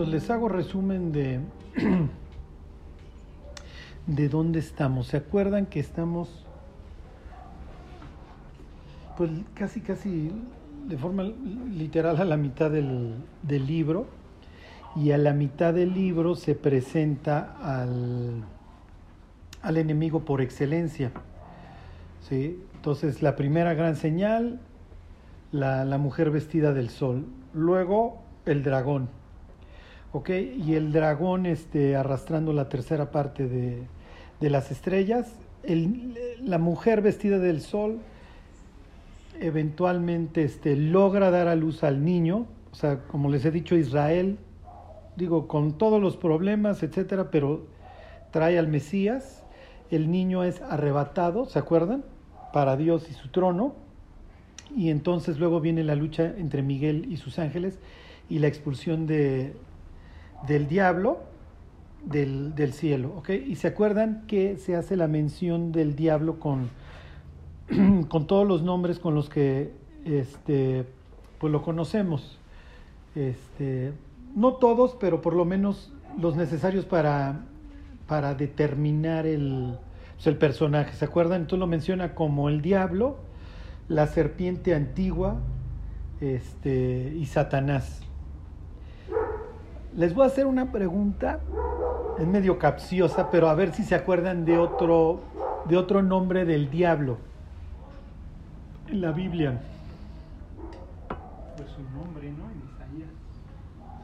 entonces les hago resumen de, de dónde estamos. ¿Se acuerdan que estamos, pues casi, casi de forma literal a la mitad del, del libro? Y a la mitad del libro se presenta al, al enemigo por excelencia. ¿sí? Entonces, la primera gran señal, la, la mujer vestida del sol. Luego, el dragón. ¿Ok? Y el dragón este, arrastrando la tercera parte de, de las estrellas. El, la mujer vestida del sol eventualmente este, logra dar a luz al niño. O sea, como les he dicho, Israel, digo, con todos los problemas, etcétera, pero trae al Mesías. El niño es arrebatado, ¿se acuerdan? Para Dios y su trono. Y entonces luego viene la lucha entre Miguel y sus ángeles y la expulsión de, del diablo del, del, cielo. ¿ok? Y se acuerdan que se hace la mención del diablo con, con todos los nombres con los que este, pues lo conocemos. Este, no todos, pero por lo menos los necesarios para, para determinar el, pues el personaje. ¿Se acuerdan? Entonces lo menciona como el diablo, la serpiente antigua este, y Satanás. Les voy a hacer una pregunta, es medio capciosa, pero a ver si se acuerdan de otro, de otro nombre del diablo en la Biblia. Pues su nombre, ¿no? En Isaías.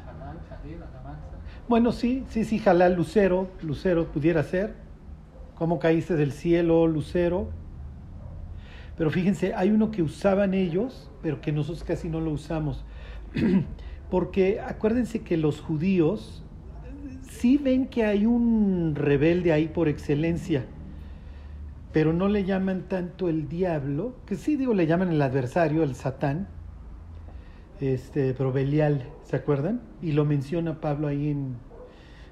Jalal, Jalel, Alabanza. Bueno, sí, sí, sí, Jalal, Lucero, Lucero pudiera ser. ¿Cómo caíste del cielo, Lucero? Pero fíjense, hay uno que usaban ellos, pero que nosotros casi no lo usamos. Porque acuérdense que los judíos sí ven que hay un rebelde ahí por excelencia, pero no le llaman tanto el diablo, que sí digo le llaman el adversario, el satán, este, pero Belial, ¿se acuerdan? Y lo menciona Pablo ahí en,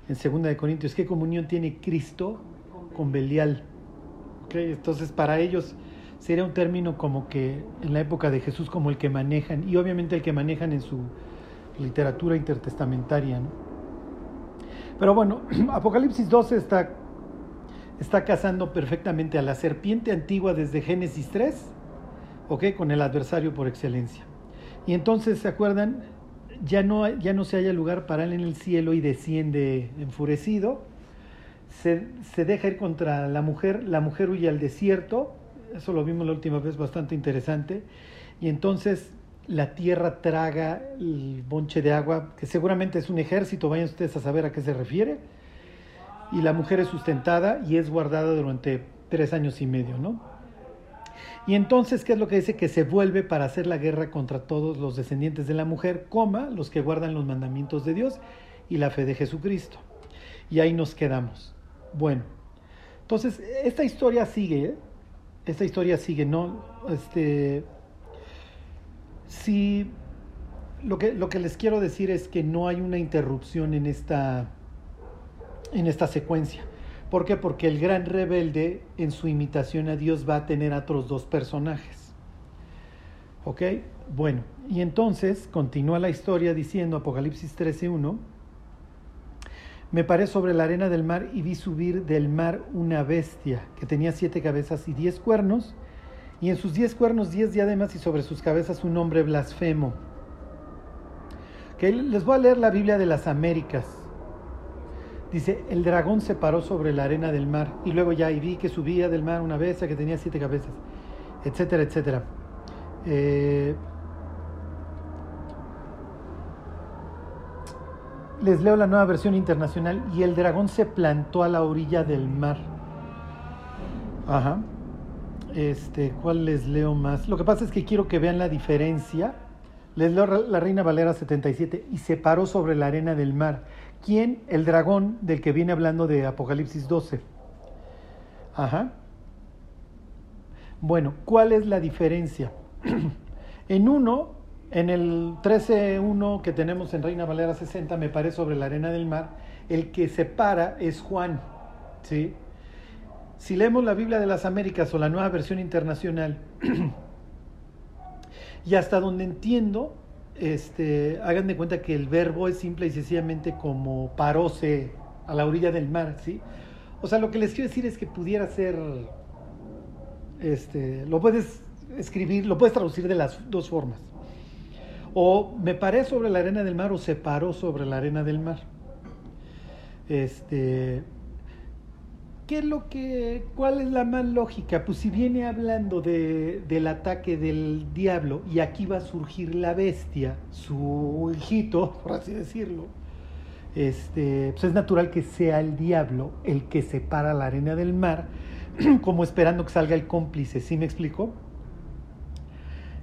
en Segunda de Corintios, ¿qué comunión tiene Cristo con Belial? ¿Okay? Entonces para ellos sería un término como que en la época de Jesús como el que manejan, y obviamente el que manejan en su literatura intertestamentaria. ¿no? Pero bueno, Apocalipsis 12 está, está cazando perfectamente a la serpiente antigua desde Génesis 3, ¿ok? Con el adversario por excelencia. Y entonces, ¿se acuerdan? Ya no, ya no se halla lugar para él en el cielo y desciende enfurecido. Se, se deja ir contra la mujer, la mujer huye al desierto, eso lo vimos la última vez, bastante interesante. Y entonces la tierra traga el bonche de agua, que seguramente es un ejército, vayan ustedes a saber a qué se refiere, y la mujer es sustentada y es guardada durante tres años y medio, ¿no? Y entonces, ¿qué es lo que dice? Que se vuelve para hacer la guerra contra todos los descendientes de la mujer, coma, los que guardan los mandamientos de Dios y la fe de Jesucristo. Y ahí nos quedamos. Bueno, entonces, esta historia sigue, ¿eh? esta historia sigue, ¿no? Este, Sí, lo que, lo que les quiero decir es que no hay una interrupción en esta, en esta secuencia. ¿Por qué? Porque el gran rebelde en su imitación a Dios va a tener a otros dos personajes. ¿Ok? Bueno, y entonces continúa la historia diciendo Apocalipsis 13.1, me paré sobre la arena del mar y vi subir del mar una bestia que tenía siete cabezas y diez cuernos y en sus diez cuernos diez diademas y sobre sus cabezas un nombre blasfemo. Que les voy a leer la Biblia de las Américas. Dice, el dragón se paró sobre la arena del mar y luego ya y vi que subía del mar una bestia que tenía siete cabezas, etcétera, etcétera. Eh, les leo la nueva versión internacional y el dragón se plantó a la orilla del mar. Ajá. Este, ¿cuál les leo más? Lo que pasa es que quiero que vean la diferencia. Les leo la Reina Valera 77 y se paró sobre la arena del mar. ¿Quién? El dragón del que viene hablando de Apocalipsis 12. Ajá. Bueno, ¿cuál es la diferencia? en uno, en el 13.1 que tenemos en Reina Valera 60, me paré sobre la arena del mar, el que se para es Juan, ¿sí? Si leemos la Biblia de las Américas o la nueva versión internacional, y hasta donde entiendo, este, hagan de cuenta que el verbo es simple y sencillamente como paróse a la orilla del mar, ¿sí? O sea, lo que les quiero decir es que pudiera ser, este, lo puedes escribir, lo puedes traducir de las dos formas. O me paré sobre la arena del mar o se paró sobre la arena del mar. Este, ¿Qué es lo que, cuál es la más lógica? Pues si viene hablando de, del ataque del diablo y aquí va a surgir la bestia, su hijito, por así decirlo, este, pues es natural que sea el diablo el que separa la arena del mar, como esperando que salga el cómplice, ¿sí me explico?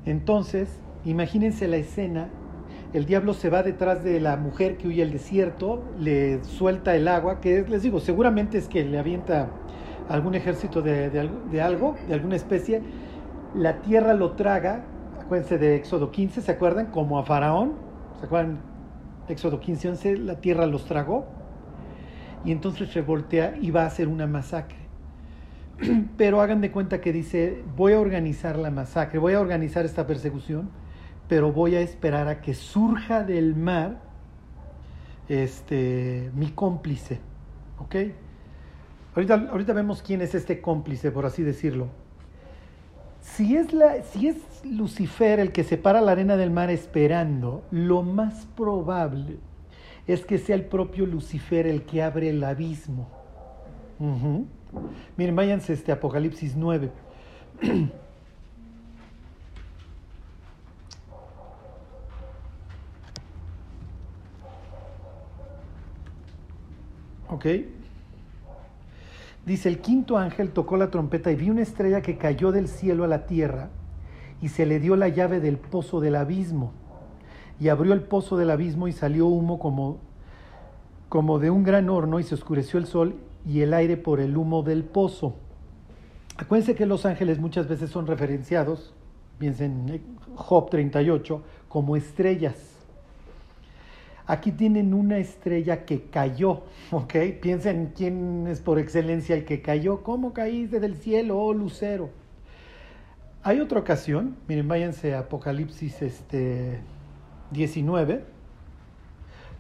Entonces, imagínense la escena el diablo se va detrás de la mujer que huye al desierto, le suelta el agua, que les digo, seguramente es que le avienta algún ejército de, algo, de alguna especie, la tierra lo traga, acuérdense de Éxodo 15, ¿se acuerdan? Como a Faraón, ¿se acuerdan? Éxodo 15, 11, la tierra los tragó, y entonces se voltea y va a hacer una masacre. Pero hagan de cuenta que dice, voy a organizar la masacre, voy a organizar esta persecución, pero voy a esperar a que surja del mar este, mi cómplice. ¿Ok? Ahorita, ahorita vemos quién es este cómplice, por así decirlo. Si es, la, si es Lucifer el que separa la arena del mar esperando, lo más probable es que sea el propio Lucifer el que abre el abismo. Miren, váyanse este Apocalipsis 9. ¿Ok? Dice, el quinto ángel tocó la trompeta y vi una estrella que cayó del cielo a la tierra y se le dio la llave del pozo del abismo. Y abrió el pozo del abismo y salió humo como, como de un gran horno y se oscureció el sol y el aire por el humo del pozo. Acuérdense que los ángeles muchas veces son referenciados, piensen en Job 38, como estrellas. Aquí tienen una estrella que cayó, ¿ok? Piensen quién es por excelencia el que cayó. ¿Cómo caíste del cielo, oh lucero? Hay otra ocasión, miren, váyanse a Apocalipsis este, 19.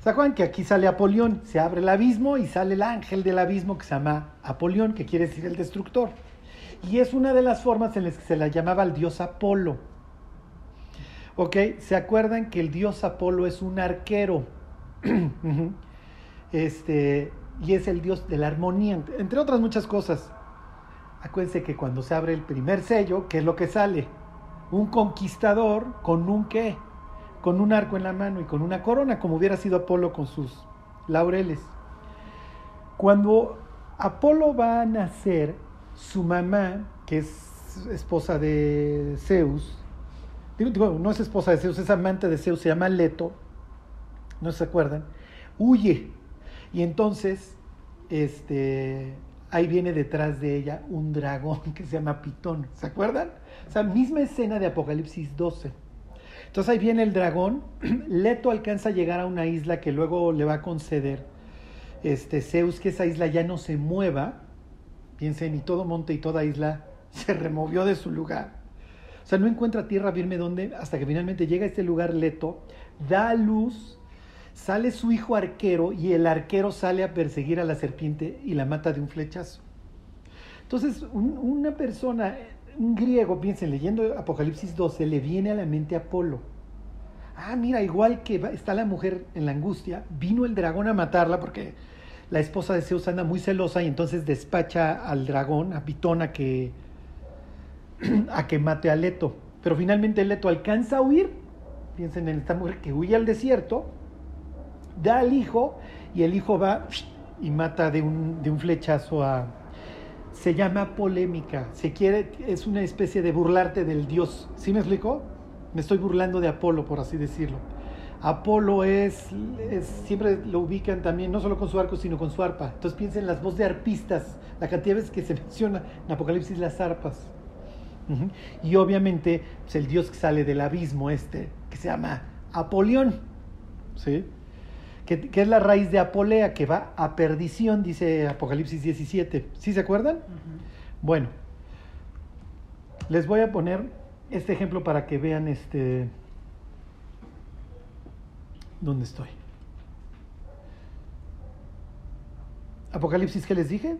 ¿Se acuerdan que aquí sale Apolión? Se abre el abismo y sale el ángel del abismo que se llama Apolión, que quiere decir el destructor. Y es una de las formas en las que se la llamaba el dios Apolo. ¿Ok? ¿Se acuerdan que el dios Apolo es un arquero? este, y es el dios de la armonía, entre otras muchas cosas. Acuérdense que cuando se abre el primer sello, ¿qué es lo que sale? Un conquistador con un qué? Con un arco en la mano y con una corona, como hubiera sido Apolo con sus laureles. Cuando Apolo va a nacer, su mamá, que es esposa de Zeus, no es esposa de Zeus, es amante de Zeus, se llama Leto, ¿no se acuerdan? Huye. Y entonces, este, ahí viene detrás de ella un dragón que se llama Pitón. ¿Se acuerdan? O sea, misma escena de Apocalipsis 12. Entonces ahí viene el dragón. Leto alcanza a llegar a una isla que luego le va a conceder este, Zeus que esa isla ya no se mueva. Piensen, y todo monte y toda isla se removió de su lugar. O sea, no encuentra tierra firme donde, hasta que finalmente llega a este lugar Leto, da luz Sale su hijo arquero y el arquero sale a perseguir a la serpiente y la mata de un flechazo. Entonces, una persona, un griego, piensen, leyendo Apocalipsis 12, le viene a la mente Apolo. Ah, mira, igual que está la mujer en la angustia, vino el dragón a matarla porque la esposa de Zeus anda muy celosa y entonces despacha al dragón, a Pitón, que, a que mate a Leto. Pero finalmente Leto alcanza a huir. Piensen en esta mujer que huye al desierto da al hijo y el hijo va y mata de un, de un flechazo a... Se llama polémica, se quiere, es una especie de burlarte del dios. ¿Sí me explico? Me estoy burlando de Apolo, por así decirlo. Apolo es, siempre lo ubican también, no solo con su arco, sino con su arpa. Entonces piensen en las voces de arpistas, la cantidad de veces que se menciona en Apocalipsis las arpas. Y obviamente pues, el dios que sale del abismo este, que se llama Apolión. ¿Sí? que, es la raíz de Apolea, que va a perdición, dice Apocalipsis 17. ¿Sí se acuerdan? Bueno, les voy a poner este ejemplo para que vean este ¿Dónde estoy? Apocalipsis, ¿qué les dije?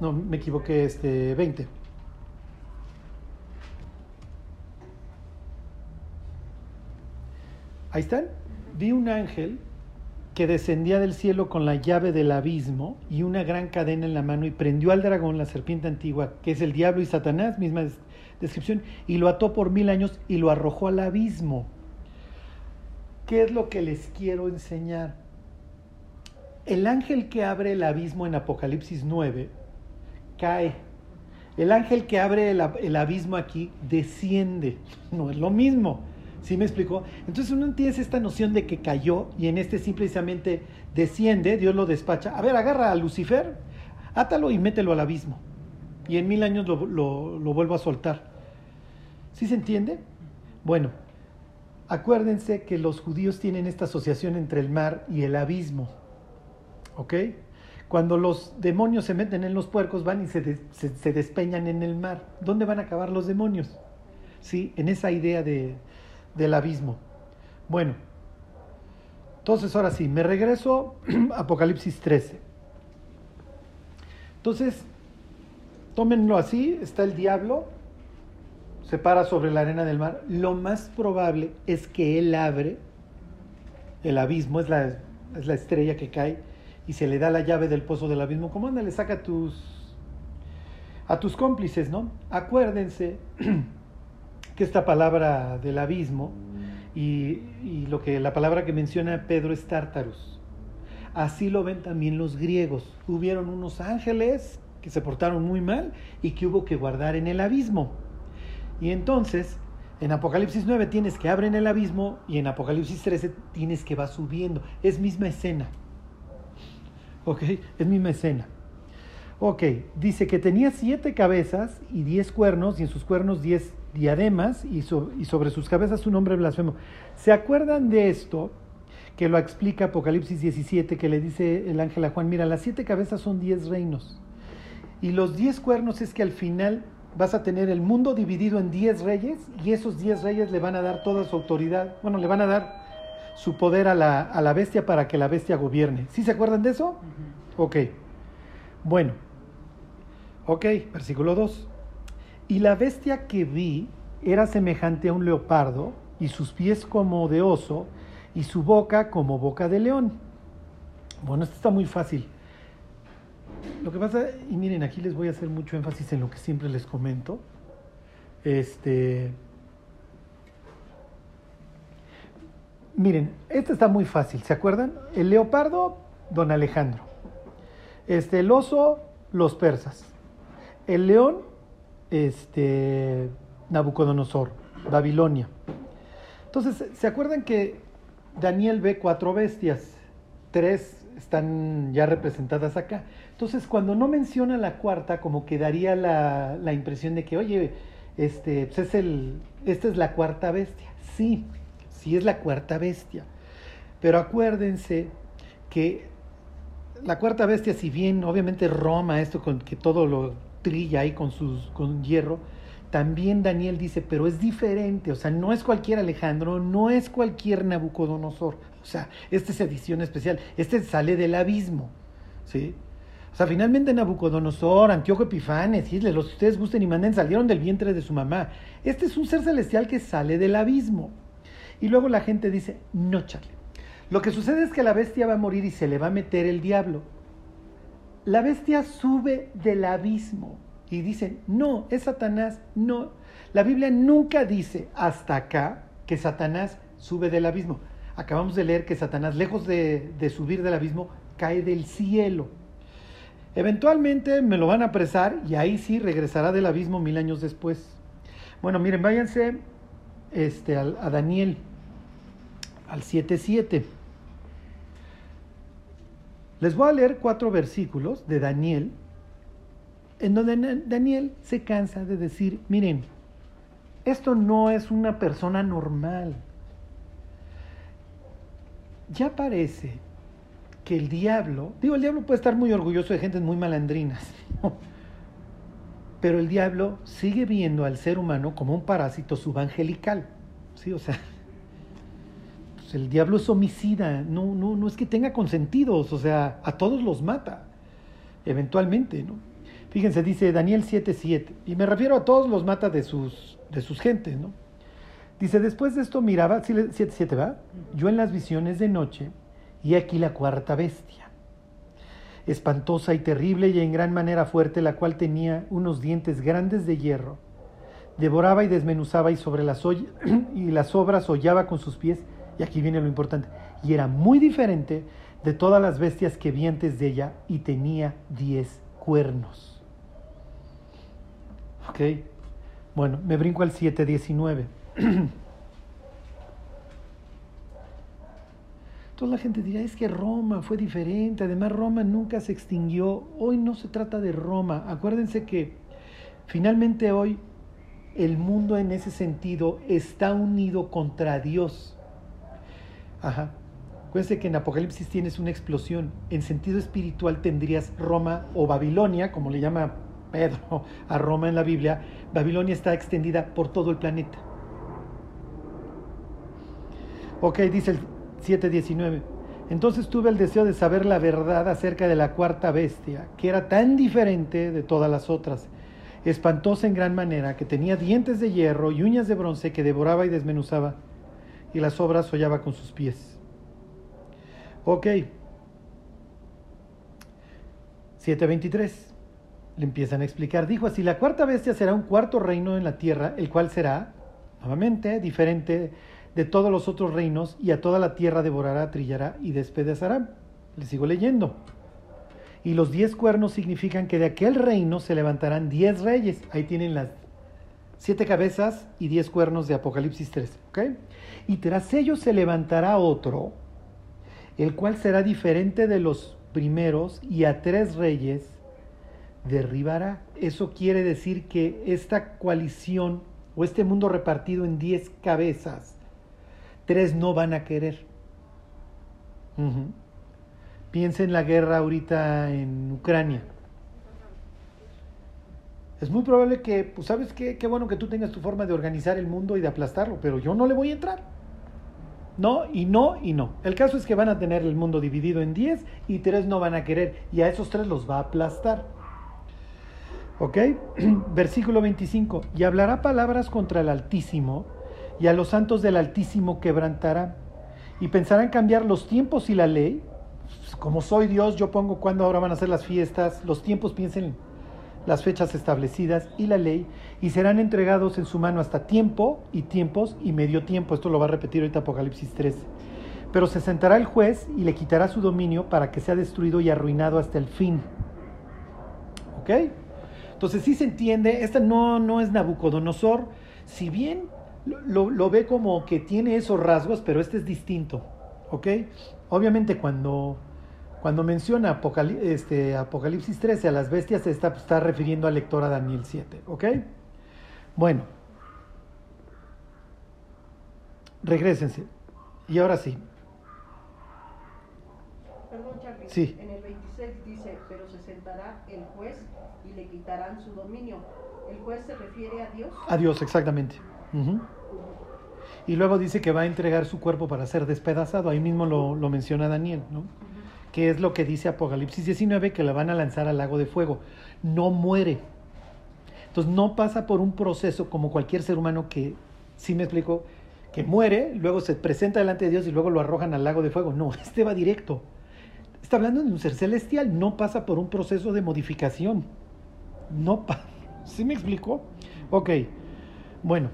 No, me equivoqué, este, 20. Ahí están. Vi un ángel que descendía del cielo con la llave del abismo y una gran cadena en la mano y prendió al dragón, la serpiente antigua, que es el diablo y Satanás, misma descripción, y lo ató por mil años y lo arrojó al abismo. ¿Qué es lo que les quiero enseñar? El ángel que abre el abismo en Apocalipsis 9 cae. El ángel que abre el, el abismo aquí desciende. No es lo mismo. ¿Sí me explicó? Entonces uno tiene esta noción de que cayó y en este simplemente desciende, Dios lo despacha. A ver, agarra a Lucifer, átalo y mételo al abismo. Y en mil años lo, lo vuelvo a soltar. ¿Sí se entiende? Bueno, acuérdense que los judíos tienen esta asociación entre el mar y el abismo. ¿Ok? Cuando los demonios se meten en los puercos, van y se, se despeñan en el mar. ¿Dónde van a acabar los demonios? Sí, en esa idea de, del abismo. Bueno, entonces ahora sí, me regreso a Apocalipsis 13. Entonces, tómenlo así, está el diablo, se para sobre la arena del mar. Lo más probable es que él abre el abismo, es la, es la estrella que cae, y se le da la llave del pozo del abismo. ¿Cómo anda? Le saca a tus, a tus cómplices, ¿no? Acuérdense esta palabra del abismo y, lo que la palabra que menciona Pedro es tártaros. Así lo ven también los griegos. Hubieron unos ángeles que se portaron muy mal y que hubo que guardar en el abismo. Y entonces, en Apocalipsis 9 tienes que abren el abismo y en Apocalipsis 13 tienes que va subiendo. Es misma escena. ¿Ok? Es misma escena. Ok, dice que tenía siete cabezas y diez cuernos y en sus cuernos diez diademas y, sobre sus cabezas un nombre blasfemo. ¿Se acuerdan de esto? Que lo explica Apocalipsis 17, que le dice el ángel a Juan, mira, las siete cabezas son diez reinos. Y los diez cuernos es que al final vas a tener el mundo dividido en diez reyes y esos diez reyes le van a dar toda su autoridad, bueno, le van a dar su poder a la, bestia para que la bestia gobierne. ¿Sí se acuerdan de eso? Ok. Bueno. Ok, versículo 2. Y la bestia que vi era semejante a un leopardo, y sus pies como de oso, y su boca como boca de león. Bueno, esto está muy fácil. Lo que pasa, y miren, aquí les voy a hacer mucho énfasis en lo que siempre les comento. Este. Miren, esto está muy fácil, ¿se acuerdan? El leopardo, don Alejandro. Este, el oso, los persas. El león, este, Nabucodonosor, Babilonia. Entonces, ¿se acuerdan que Daniel ve cuatro bestias? Tres están ya representadas acá. Entonces, cuando no menciona la cuarta, como que daría la, la impresión de que, oye, este, pues es el, esta es la cuarta bestia. Sí, sí es la cuarta bestia. Pero acuérdense que la cuarta bestia, si bien obviamente Roma, esto con que todo lo trilla ahí con, sus, con hierro, también Daniel dice, pero es diferente, o sea, no es cualquier Alejandro, no es cualquier Nabucodonosor, o sea, esta es edición especial, este sale del abismo, ¿sí? O sea, finalmente Nabucodonosor, Antioco Epifanes, los ustedes gusten y manden, salieron del vientre de su mamá. Este es un ser celestial que sale del abismo. Y luego la gente dice, no, Charlie. Lo que sucede es que la bestia va a morir y se le va a meter el diablo la bestia sube del abismo y dicen, no, es Satanás, no. La Biblia nunca dice hasta acá que Satanás sube del abismo. Acabamos de leer que Satanás, lejos de, subir del abismo, cae del cielo. Eventualmente me lo van a apresar y ahí sí regresará del abismo mil años después. Bueno, miren, váyanse este, a Daniel, al 7.7. Les voy a leer cuatro versículos de Daniel, en donde Daniel se cansa de decir, miren, esto no es una persona normal. Ya parece que el diablo, digo, el diablo puede estar muy orgulloso de gentes muy malandrinas, pero el diablo sigue viendo al ser humano como un parásito subangelical. ¿sí? O sea, pues el diablo es homicida, no, no, no es que tenga consentidos, o sea, a todos los mata, eventualmente, ¿no? Fíjense, dice Daniel 7:7, y me refiero a todos los mata de sus, de sus gentes, ¿no? Dice, después de esto miraba, 7:7 va, yo en las visiones de noche, y aquí la cuarta bestia, espantosa y terrible y en gran manera fuerte, la cual tenía unos dientes grandes de hierro, devoraba y desmenuzaba y sobre las, y las obras hollaba con sus pies, y aquí viene lo importante, y era muy diferente de todas las bestias que vi antes de ella, y tenía diez cuernos. Ok, bueno, me brinco al 7.19. Entonces la gente dirá, es que Roma fue diferente, además Roma nunca se extinguió, hoy no se trata de Roma, acuérdense que finalmente hoy el mundo en ese sentido está unido contra Dios. Ajá. Acuérdense que en Apocalipsis tienes una explosión. En sentido espiritual tendrías Roma o Babilonia, como le llama Pedro a Roma en la Biblia, Babilonia está extendida por todo el planeta. Ok, dice el 7.19. Entonces tuve el deseo de saber la verdad acerca de la cuarta bestia, que era tan diferente de todas las otras, espantosa en gran manera, que tenía dientes de hierro y uñas de bronce que devoraba y desmenuzaba, y las obras hollaba con sus pies. Ok. 7.23 le empiezan a explicar. Dijo así, la cuarta bestia será un cuarto reino en la tierra, el cual será, nuevamente, diferente de todos los otros reinos, y a toda la tierra devorará, trillará y despedazará. Le sigo leyendo. Y los diez cuernos significan que de aquel reino se levantarán diez reyes. Ahí tienen las siete cabezas y diez cuernos de Apocalipsis 3. Y tras ellos se levantará otro, el cual será diferente de los primeros, y a tres reyes derribará. Eso quiere decir que esta coalición o este mundo repartido en diez cabezas, tres no van a querer. Piensa en la guerra ahorita en Ucrania. Es muy probable que, pues sabes qué, qué bueno que tú tengas tu forma de organizar el mundo y de aplastarlo, pero yo no le voy a entrar. No, y no, y no. El caso es que van a tener el mundo dividido en diez y tres no van a querer, y a esos tres los va a aplastar. ¿Ok? Versículo 25. Y hablará palabras contra el Altísimo, y a los santos del Altísimo quebrantará. Y pensarán cambiar los tiempos y la ley. Como soy Dios, yo pongo cuándo ahora van a ser las fiestas. Los tiempos piensen las fechas establecidas y la ley, y serán entregados en su mano hasta tiempo y tiempos y medio tiempo. Esto lo va a repetir ahorita Apocalipsis 13. Pero se sentará el juez y le quitará su dominio para que sea destruido y arruinado hasta el fin. ¿Ok? Entonces sí se entiende, esta no, no es Nabucodonosor, si bien lo, ve como que tiene esos rasgos, pero este es distinto, ¿ok? Obviamente cuando, cuando menciona este, Apocalipsis 13 a las bestias, se está, está refiriendo al lector a Daniel 7, ¿ok? Bueno, regresense. Y ahora sí. Perdón, Charlie. Sí. En el 26 dice, pero se sentará el juez y le quitarán su dominio. ¿El juez se refiere a Dios? A Dios, exactamente. Y luego dice que va a entregar su cuerpo para ser despedazado. Ahí mismo lo, menciona Daniel, ¿no? Que es lo que dice Apocalipsis 19, que la van a lanzar al lago de fuego. No muere. Entonces no pasa por un proceso como cualquier ser humano que, sí me explico, que muere, luego se presenta delante de Dios y luego lo arrojan al lago de fuego. No, este va directo. Está hablando de un ser celestial, no pasa por un proceso de modificación. No pasa. ¿Sí me explicó? Ok, bueno.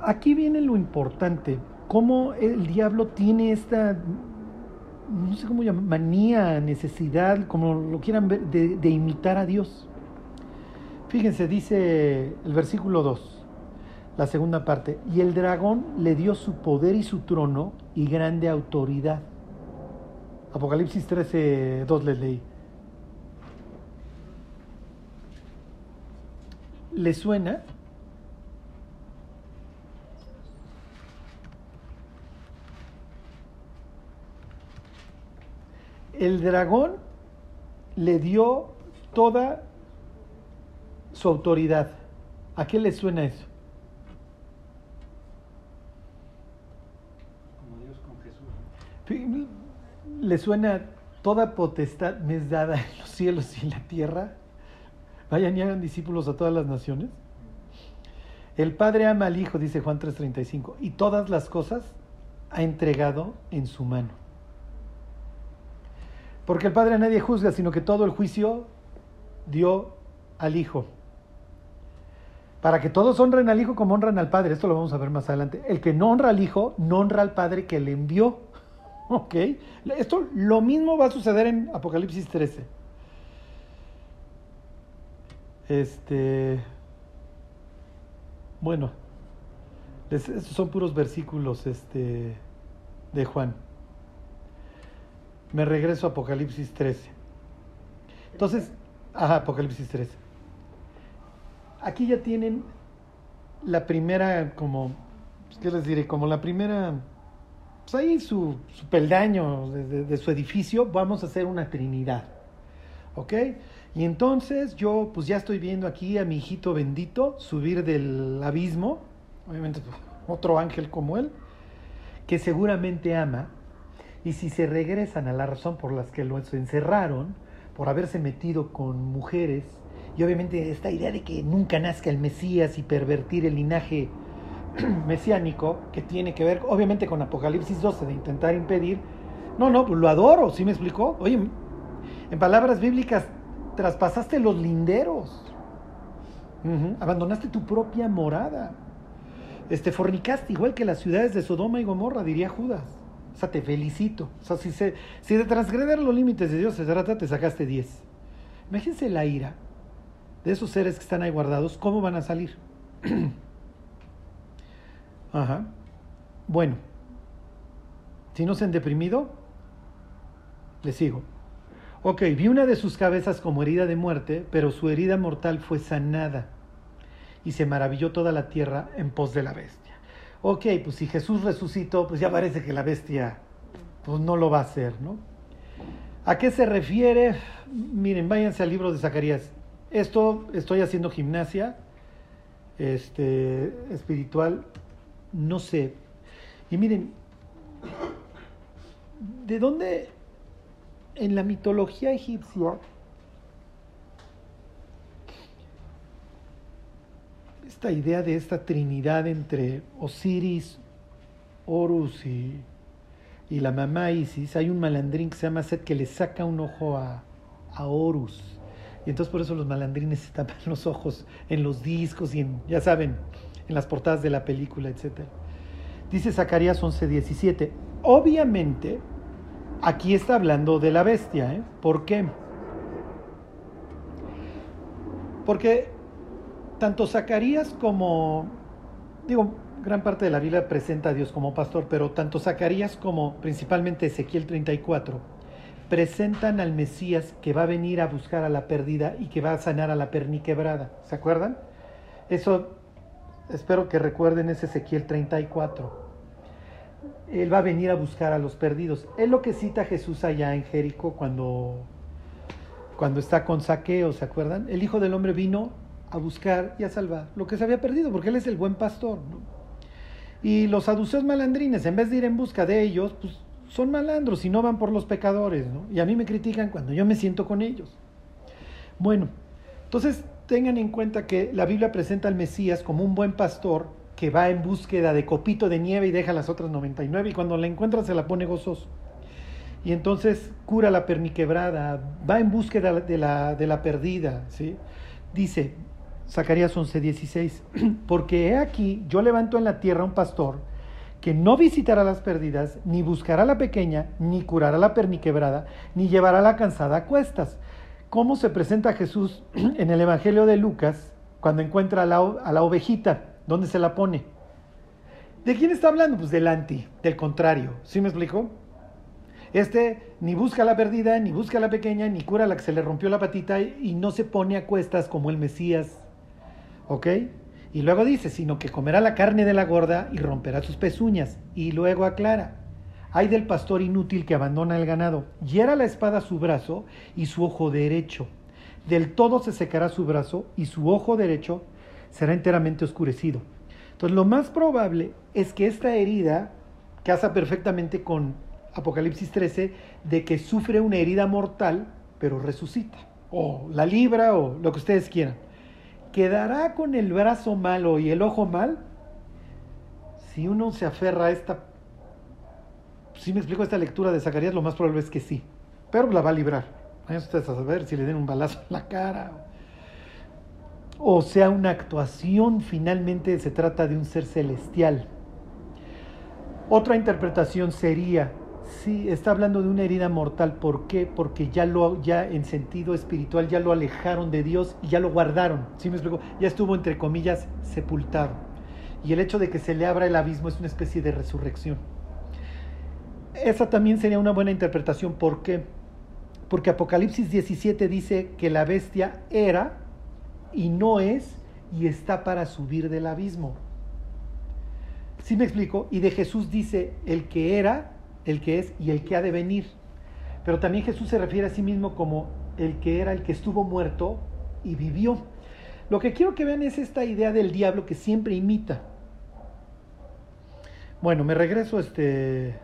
Aquí viene lo importante. Cómo el diablo tiene esta, no sé cómo llamar, manía, necesidad, como lo quieran ver, de, imitar a Dios. Fíjense, dice el versículo 2, la segunda parte, y el dragón le dio su poder y su trono y grande autoridad. Apocalipsis 13, 2 les leí. ¿Le suena? el dragón le dio toda su autoridad. ¿A qué le suena eso? Como Dios con Jesús. Le suena toda potestad me es dada en los cielos y en la tierra. Vayan y hagan discípulos a todas las naciones. El Padre ama al Hijo, dice Juan 3:35, y todas las cosas ha entregado en su mano. Porque el Padre a nadie juzga, sino que todo el juicio dio al Hijo. Para que todos honren al Hijo como honran al Padre. Esto lo vamos a ver más adelante. El que no honra al Hijo, no honra al Padre que le envió. ¿Ok? Esto lo mismo va a suceder en Apocalipsis 13. Este. Bueno, estos son puros versículos este, de Juan. Me regreso a Apocalipsis 13. Entonces, ajá, Apocalipsis 13. Aquí ya tienen la primera, como, ¿qué les diré? Como la primera, pues ahí su, peldaño de, de su edificio, vamos a hacer una trinidad. ¿Ok? Y entonces yo pues ya estoy viendo aquí a mi hijito bendito subir del abismo, obviamente pues, otro ángel como él, que seguramente ama, y si se regresan a la razón por las que lo encerraron, por haberse metido con mujeres, y obviamente esta idea de que nunca nazca el Mesías y pervertir el linaje mesiánico, que tiene que ver obviamente con Apocalipsis 12, de intentar impedir, no, no, pues lo adoro, ¿sí me explicó? Oye, en palabras bíblicas, traspasaste los linderos, abandonaste tu propia morada, este, fornicaste igual que las ciudades de Sodoma y Gomorra, diría Judas. O sea, te felicito. O sea, si, se, si de transgreder los límites de Dios se trata, te sacaste 10. Imagínense la ira de esos seres que están ahí guardados, ¿cómo van a salir? Ajá. Bueno, si no se han deprimido, les sigo. Ok, vi una de sus cabezas como herida de muerte, pero su herida mortal fue sanada y se maravilló toda la tierra en pos de la bestia. Ok, pues si Jesús resucitó, pues ya parece que la bestia pues no lo va a hacer, ¿no? ¿A qué se refiere? Miren, váyanse al libro de Zacarías. Esto estoy haciendo gimnasia este, espiritual, no sé. Y miren, ¿de dónde en la mitología egipcia esta idea de esta trinidad entre Osiris, Horus y, y la mamá Isis, hay un malandrín que se llama Set que le saca un ojo a, a Horus. Y entonces por eso los malandrines se tapan los ojos en los discos y en, ya saben, en las portadas de la película, etc. Dice Zacarías 11:17. Obviamente, aquí está hablando de la bestia. ¿eh? ¿Por qué? Porque tanto Zacarías como, digo, gran parte de la Biblia presenta a Dios como pastor, pero tanto Zacarías como principalmente Ezequiel 34 presentan al Mesías que va a venir a buscar a la perdida y que va a sanar a la perniquebrada. ¿Se acuerdan? Eso, espero que recuerden ese Ezequiel 34. Él va a venir a buscar a los perdidos. Es lo que cita Jesús allá en Jericó cuando, cuando está con saqueo, ¿se acuerdan? El Hijo del Hombre vino a buscar y a salvar lo que se había perdido, porque Él es el buen pastor. Y los saduceos malandrines, en vez de ir en busca de ellos, pues son malandros y no van por los pecadores, ¿no? Y a mí me critican cuando yo me siento con ellos. Bueno, entonces tengan en cuenta que la Biblia presenta al Mesías como un buen pastor que va en búsqueda de copito de nieve y deja las otras 99 y cuando la encuentra se la pone gozoso. Y entonces cura la perniquebrada, va en búsqueda de la, de la perdida, ¿sí? Dice Zacarías 11:16, porque he aquí, yo levanto en la tierra un pastor que no visitará las perdidas, ni buscará la pequeña, ni curará la perniquebrada, ni llevará la cansada a cuestas. ¿Cómo se presenta Jesús en el Evangelio de Lucas cuando encuentra a la, a la ovejita? ¿Dónde se la pone? ¿De quién está hablando? Pues del anti, del contrario. ¿Sí me explico? Este ni busca la perdida, ni busca la pequeña, ni cura la que se le rompió la patita y no se pone a cuestas como el Mesías. ¿Ok? Y luego dice, sino que comerá la carne de la gorda y romperá sus pezuñas. Y luego aclara, hay del pastor inútil que abandona el ganado, hiera la espada su brazo y su ojo derecho. Del todo se secará su brazo y su ojo derecho será enteramente oscurecido. Entonces lo más probable es que esta herida casa perfectamente con Apocalipsis 13 de que sufre una herida mortal, pero resucita, o la libra, o lo que ustedes quieran. ¿Quedará con el brazo malo y el ojo mal? Si uno se aferra a esta, si me explico esta lectura de Zacarías, lo más probable es que sí, pero la va a librar. Vayan ustedes a saber si le den un balazo en la cara. O sea, una actuación, finalmente se trata de un ser celestial. Otra interpretación sería, sí, está hablando de una herida mortal. ¿Por qué? Porque ya lo, ya en sentido espiritual, ya lo alejaron de Dios y ya lo guardaron. ¿Sí me explico? Ya estuvo, entre comillas, sepultado. Y el hecho de que se le abra el abismo es una especie de resurrección. Esa también sería una buena interpretación. ¿Por qué? Porque Apocalipsis 17 dice que la bestia era y no es y está para subir del abismo. ¿Sí me explico? Y de Jesús dice el que era, el que es y el que ha de venir. Pero también Jesús se refiere a sí mismo como el que era, el que estuvo muerto y vivió. Lo que quiero que vean es esta idea del diablo que siempre imita. Bueno, me regreso a este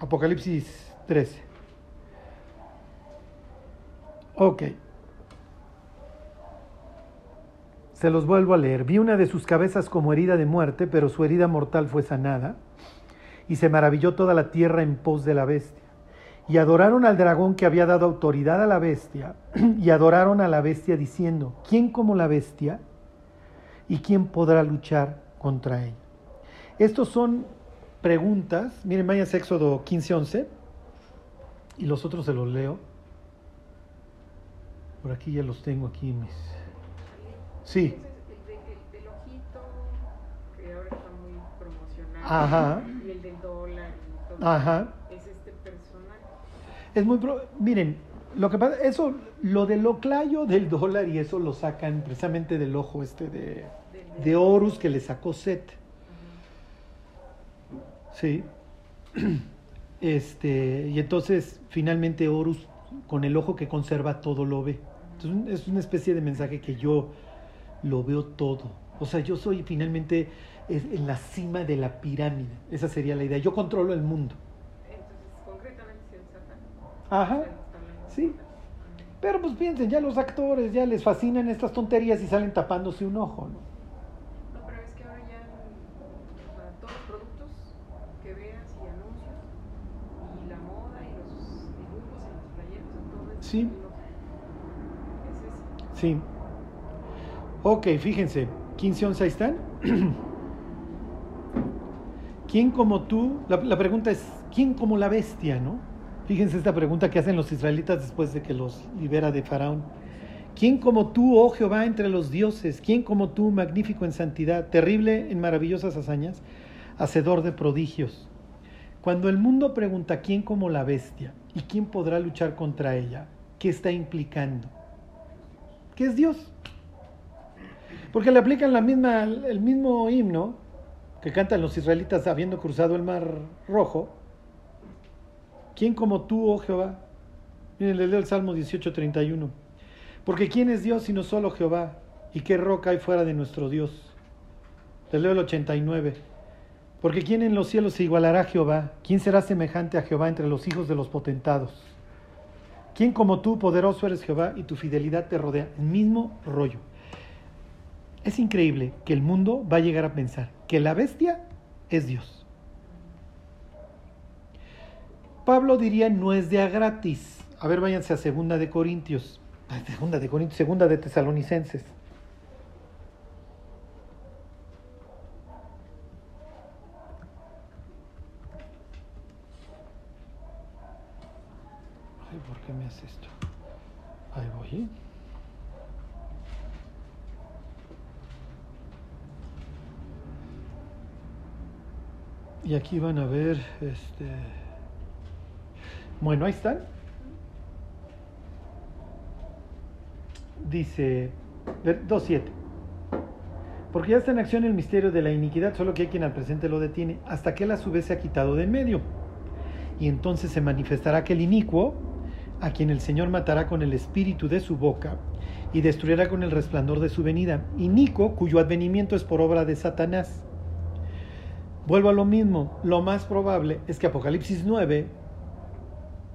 Apocalipsis 13. Ok. Se los vuelvo a leer. Vi una de sus cabezas como herida de muerte, pero su herida mortal fue sanada. Y se maravilló toda la tierra en pos de la bestia. Y adoraron al dragón que había dado autoridad a la bestia. Y adoraron a la bestia diciendo, ¿quién como la bestia? ¿Y quién podrá luchar contra ella? Estos son preguntas. Miren, vayan a Éxodo 15:11. Y los otros se los leo. Por aquí ya los tengo aquí mis... Sí. El, Ajá. Es este personaje. Es muy... pro- Miren, lo que pasa, eso, lo del oclayo del dólar y eso lo sacan precisamente del ojo este de, de Horus que le sacó Set. Sí. Este, y entonces finalmente Horus con el ojo que conserva todo lo ve. Entonces, es una especie de mensaje que yo lo veo todo. O sea, yo soy finalmente es en la cima de la pirámide. Esa sería la idea. Yo controlo el mundo. Entonces, concretamente, si el Satán. Ajá. Sí. Pero pues piensen, ya los actores ya les fascinan estas tonterías y salen tapándose un ojo, ¿no? No, pero es que ahora ya, sea, todos los productos que veas y anuncios, y la moda y los dibujos en las playeras, o sea, todo es Sí. es eso. Sí. Ok, fíjense, 15, 11 ahí están. ¿Quién como tú? La, la pregunta es, ¿quién como la bestia, no? Fíjense esta pregunta que hacen los israelitas después de que los libera de Faraón. ¿Quién como tú, oh Jehová, entre los dioses? ¿Quién como tú, magnífico en santidad, terrible en maravillosas hazañas, hacedor de prodigios? Cuando el mundo pregunta quién como la bestia y quién podrá luchar contra ella, ¿qué está implicando? Que es Dios. Porque le aplican el mismo himno que cantan los israelitas habiendo cruzado el mar rojo. ¿Quién como tú, oh Jehová? Miren, les leo el Salmo 18:31. Porque ¿quién es Dios sino solo Jehová? ¿Y qué roca hay fuera de nuestro Dios? Les leo el 89. Porque ¿quién en los cielos se igualará a Jehová? ¿Quién será semejante a Jehová entre los hijos de los potentados? ¿Quién como tú, poderoso eres Jehová, y tu fidelidad te rodea? El mismo rollo. Es increíble que el mundo va a llegar a pensar que la bestia es Dios. Pablo diría no es de a gratis. A ver, váyanse a segunda de Corintios. Segunda de Corintios, segunda de Tesalonicenses. Ay, ¿por qué me hace esto? Ahí voy. Y aquí van a ver, este... Bueno, ahí están. Dice, ver- 2.7. Porque ya está en acción el misterio de la iniquidad, solo que hay quien al presente lo detiene, hasta que él a su vez se ha quitado de en medio. Y entonces se manifestará aquel inicuo, a quien el Señor matará con el espíritu de su boca y destruirá con el resplandor de su venida. Inicuo, cuyo advenimiento es por obra de Satanás. Vuelvo a lo mismo, lo más probable es que Apocalipsis 9,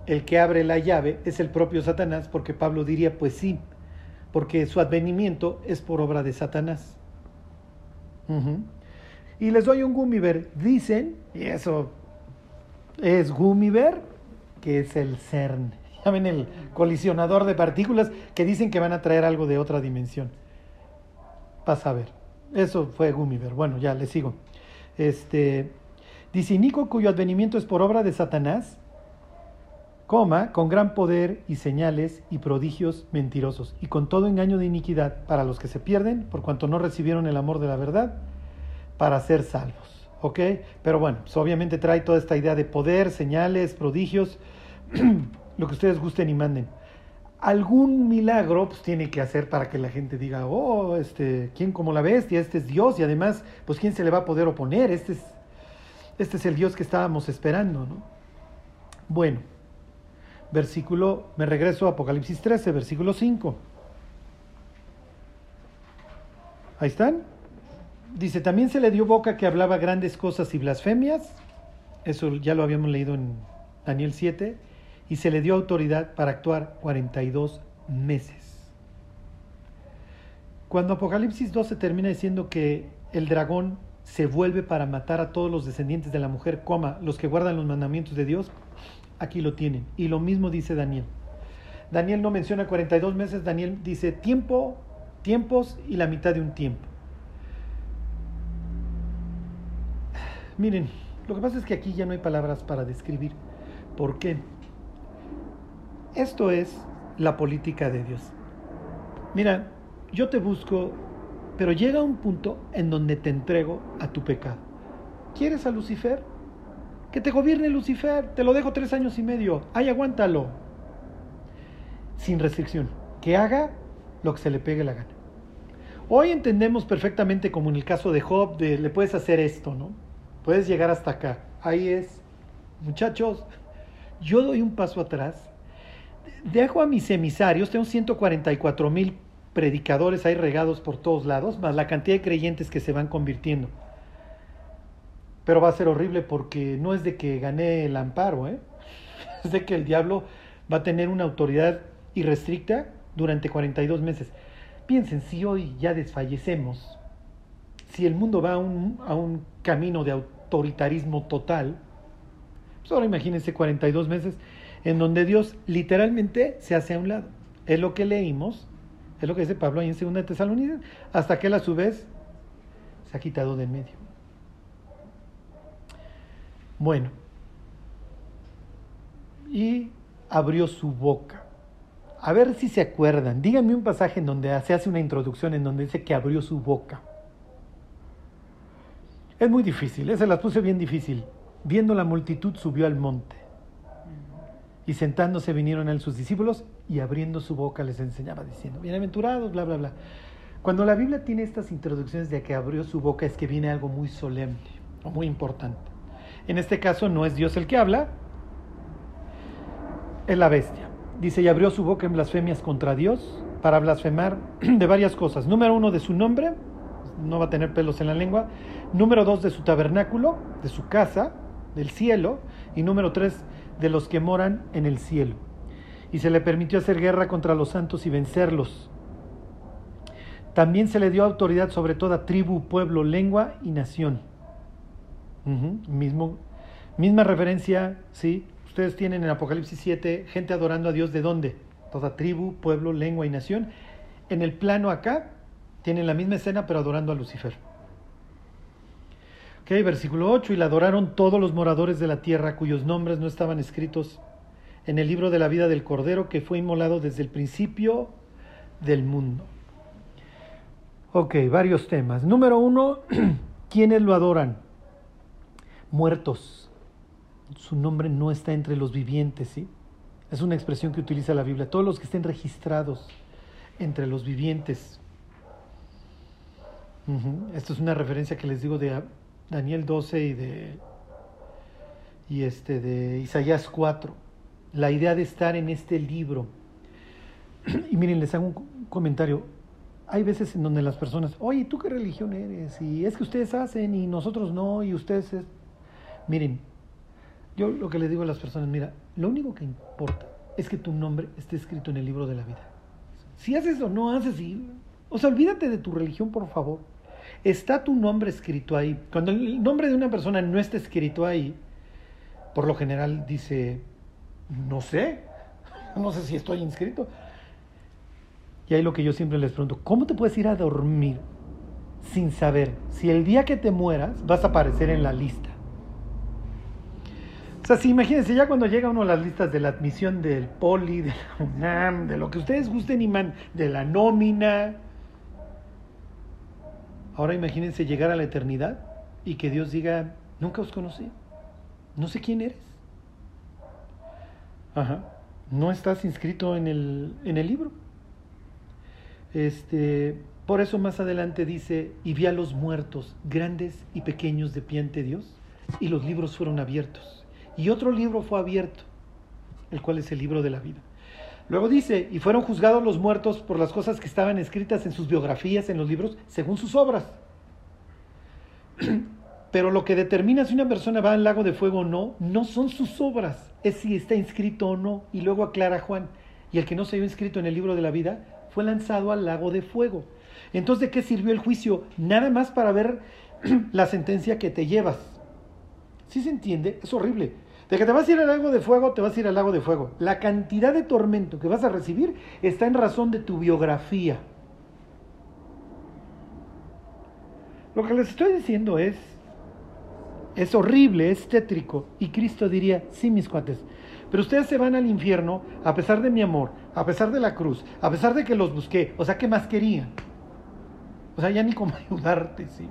el que abre la llave es el propio Satanás, porque Pablo diría, pues sí, porque su advenimiento es por obra de Satanás. Y les doy un Gumiver. Dicen, y eso es Gumiver, que es el CERN. Ya ven el colisionador de partículas que dicen que van a traer algo de otra dimensión. Vas a ver. Eso fue Gumiver. Bueno, ya le sigo. Este, dice, Nico cuyo advenimiento es por obra de Satanás, coma, con gran poder y señales y prodigios mentirosos, y con todo engaño de iniquidad para los que se pierden, por cuanto no recibieron el amor de la verdad, para ser salvos. ¿Ok? Pero bueno, pues obviamente trae toda esta idea de poder, señales, prodigios, lo que ustedes gusten y manden. Algún milagro pues tiene que hacer para que la gente diga, oh, este, ¿quién como la bestia? Este es Dios y además, pues ¿quién se le va a poder oponer? Este es, este es el Dios que estábamos esperando, ¿no? Bueno, versículo, me regreso a Apocalipsis 13, versículo 5. Ahí están. Dice, también se le dio boca que hablaba grandes cosas y blasfemias. Eso ya lo habíamos leído en Daniel 7. Y se le dio autoridad para actuar 42 meses. Cuando Apocalipsis 12 termina diciendo que el dragón se vuelve para matar a todos los descendientes de la mujer, coma, los que guardan los mandamientos de Dios, aquí lo tienen. Y lo mismo dice Daniel. Daniel no menciona 42 meses, Daniel dice tiempo, tiempos y la mitad de un tiempo. Miren, lo que pasa es que aquí ya no hay palabras para describir. ¿Por qué? Esto es la política de Dios. Mira, yo te busco, pero llega un punto en donde te entrego a tu pecado. ¿Quieres a Lucifer? Que te gobierne Lucifer, te lo dejo tres años y medio, ahí aguántalo. Sin restricción, que haga lo que se le pegue la gana. Hoy entendemos perfectamente, como en el caso de Job, de le puedes hacer esto, ¿no? Puedes llegar hasta acá. Ahí es, muchachos, yo doy un paso atrás, dejo a mis emisarios, tengo 144 mil predicadores ahí regados por todos lados, más la cantidad de creyentes que se van convirtiendo. Pero va a ser horrible porque no es de que gané el amparo, ¿eh? es de que el diablo va a tener una autoridad irrestricta durante 42 meses. Piensen, si hoy ya desfallecemos, si el mundo va a un, a un camino de autoritarismo total, pues ahora imagínense 42 meses en donde Dios literalmente se hace a un lado. Es lo que leímos, es lo que dice Pablo ahí en 2 Tesalonicenses, hasta que él a su vez se ha quitado de en medio. Bueno, y abrió su boca. A ver si se acuerdan. Díganme un pasaje en donde se hace una introducción en donde dice que abrió su boca. Es muy difícil, esa las puse bien difícil. Viendo la multitud subió al monte. Y sentándose vinieron a él sus discípulos y abriendo su boca les enseñaba diciendo, bienaventurados, bla, bla, bla. Cuando la Biblia tiene estas introducciones de que abrió su boca es que viene algo muy solemne o muy importante. En este caso no es Dios el que habla, es la bestia. Dice, y abrió su boca en blasfemias contra Dios para blasfemar de varias cosas. Número uno, de su nombre, no va a tener pelos en la lengua. Número dos, de su tabernáculo, de su casa, del cielo. Y número tres, de los que moran en el cielo. Y se le permitió hacer guerra contra los santos y vencerlos. También se le dio autoridad sobre toda tribu, pueblo, lengua y nación. Mismo, misma referencia, ¿sí? Ustedes tienen en Apocalipsis 7 gente adorando a Dios de dónde? Toda tribu, pueblo, lengua y nación. En el plano acá tienen la misma escena pero adorando a Lucifer. Ok, versículo 8, y la adoraron todos los moradores de la tierra cuyos nombres no estaban escritos en el libro de la vida del Cordero que fue inmolado desde el principio del mundo. Ok, varios temas. Número uno, ¿quiénes lo adoran? Muertos. Su nombre no está entre los vivientes, ¿sí? Es una expresión que utiliza la Biblia. Todos los que estén registrados entre los vivientes. Ujú. Esto es una referencia que les digo de Daniel 12 y de y este de Isaías 4. La idea de estar en este libro. Y miren, les hago un comentario. hay veces en donde las personas, oye, ¿tú qué religión eres? Y es que ustedes hacen y nosotros no, y ustedes... Es... Miren, yo lo que le digo a las personas, mira, lo único que importa es que tu nombre esté escrito en el libro de la vida. Si haces o no haces, y, o sea, olvídate de tu religión, por favor. Está tu nombre escrito ahí. Cuando el nombre de una persona no está escrito ahí, por lo general dice, no sé, no sé si estoy inscrito. Y ahí lo que yo siempre les pregunto, ¿cómo te puedes ir a dormir sin saber si el día que te mueras vas a aparecer en la lista? O sea, si imagínense, ya cuando llega uno a las listas de la admisión del poli, de la UNAM, de lo que ustedes gusten y de la nómina. Ahora imagínense llegar a la eternidad y que Dios diga, nunca os conocí, no sé quién eres. Ajá, no estás inscrito en el, en el libro. Este, por eso más adelante dice, y vi a los muertos, grandes y pequeños de pie ante Dios, y los libros fueron abiertos y otro libro fue abierto, el cual es el libro de la vida. Luego dice, y fueron juzgados los muertos por las cosas que estaban escritas en sus biografías, en los libros, según sus obras. Pero lo que determina si una persona va al lago de fuego o no, no son sus obras, es si está inscrito o no. Y luego aclara Juan, y el que no se vio inscrito en el libro de la vida fue lanzado al lago de fuego. Entonces, ¿de qué sirvió el juicio? Nada más para ver la sentencia que te llevas. ¿Sí se entiende? Es horrible. De que te vas a ir al lago de fuego, te vas a ir al lago de fuego. La cantidad de tormento que vas a recibir está en razón de tu biografía. Lo que les estoy diciendo es, es horrible, es tétrico. Y Cristo diría, sí, mis cuates, pero ustedes se van al infierno a pesar de mi amor, a pesar de la cruz, a pesar de que los busqué. O sea, ¿qué más querían? O sea, ya ni cómo ayudarte, sí.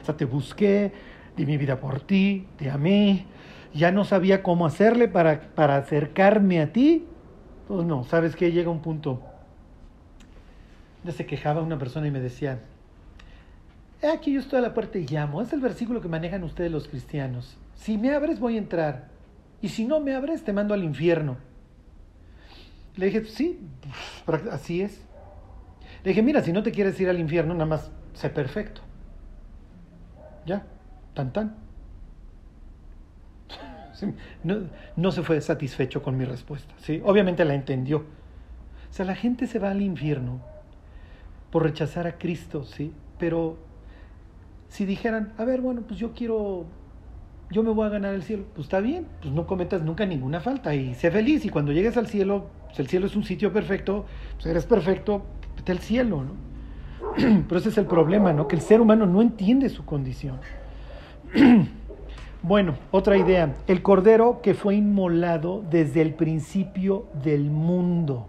O sea, te busqué, di mi vida por ti, te amé, ya no sabía cómo hacerle para, para acercarme a ti. Pues no, ¿sabes qué? Llega un punto. Ya se quejaba una persona y me decía, aquí yo estoy a la puerta y llamo. Es el versículo que manejan ustedes los cristianos. Si me abres voy a entrar. Y si no me abres te mando al infierno. Le dije, sí, así es. Le dije, mira, si no te quieres ir al infierno, nada más sé perfecto. Ya, tan tan no, se fue satisfecho con mi respuesta. ¿sí? Obviamente la entendió. O sea, la gente se va al infierno por rechazar a Cristo, ¿sí? Pero si dijeran, a ver, bueno, pues yo quiero, yo me voy a ganar el cielo, pues está bien, pues no cometas nunca ninguna falta y sé feliz. Y cuando llegues al cielo, pues el cielo es un sitio perfecto, pues eres perfecto, vete al cielo, ¿no? Pero ese es el problema, ¿no? Que el ser humano no entiende su condición. Bueno, otra idea. El cordero que fue inmolado desde el principio del mundo.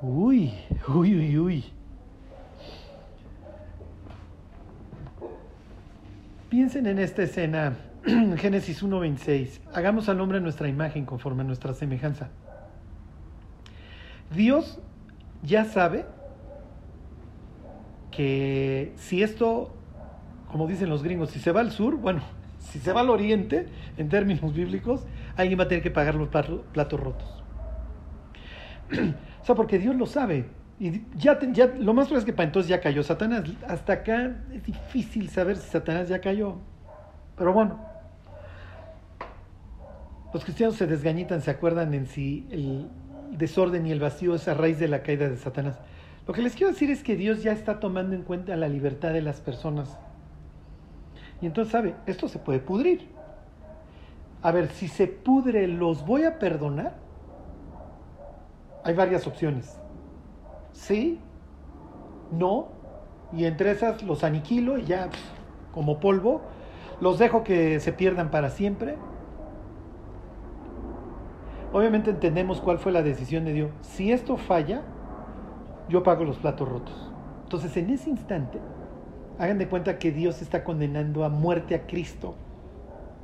Uy, uy, uy, uy. Piensen en esta escena, Génesis 1.26. Hagamos al hombre nuestra imagen conforme a nuestra semejanza. Dios ya sabe que si esto como dicen los gringos, si se va al sur, bueno, si se va al oriente, en términos bíblicos, alguien va a tener que pagar los platos, rotos. o sea, porque Dios lo sabe. Y ya, lo más probable es que para entonces ya cayó Satanás. Hasta acá es difícil saber si Satanás ya cayó. Pero bueno, los cristianos se desgañitan, se acuerdan en si el desorden y el vacío es a raíz de la caída de Satanás. Lo que les quiero decir es que Dios ya está tomando en cuenta la libertad de las personas y entonces sabe, esto se puede pudrir. A ver, si se pudre, ¿los voy a perdonar? Hay varias opciones. Sí, no, y entre esas los aniquilo y ya como polvo, los dejo que se pierdan para siempre. Obviamente entendemos cuál fue la decisión de Dios. Si esto falla, yo pago los platos rotos. Entonces en ese instante Hagan de cuenta que Dios está condenando a muerte a Cristo.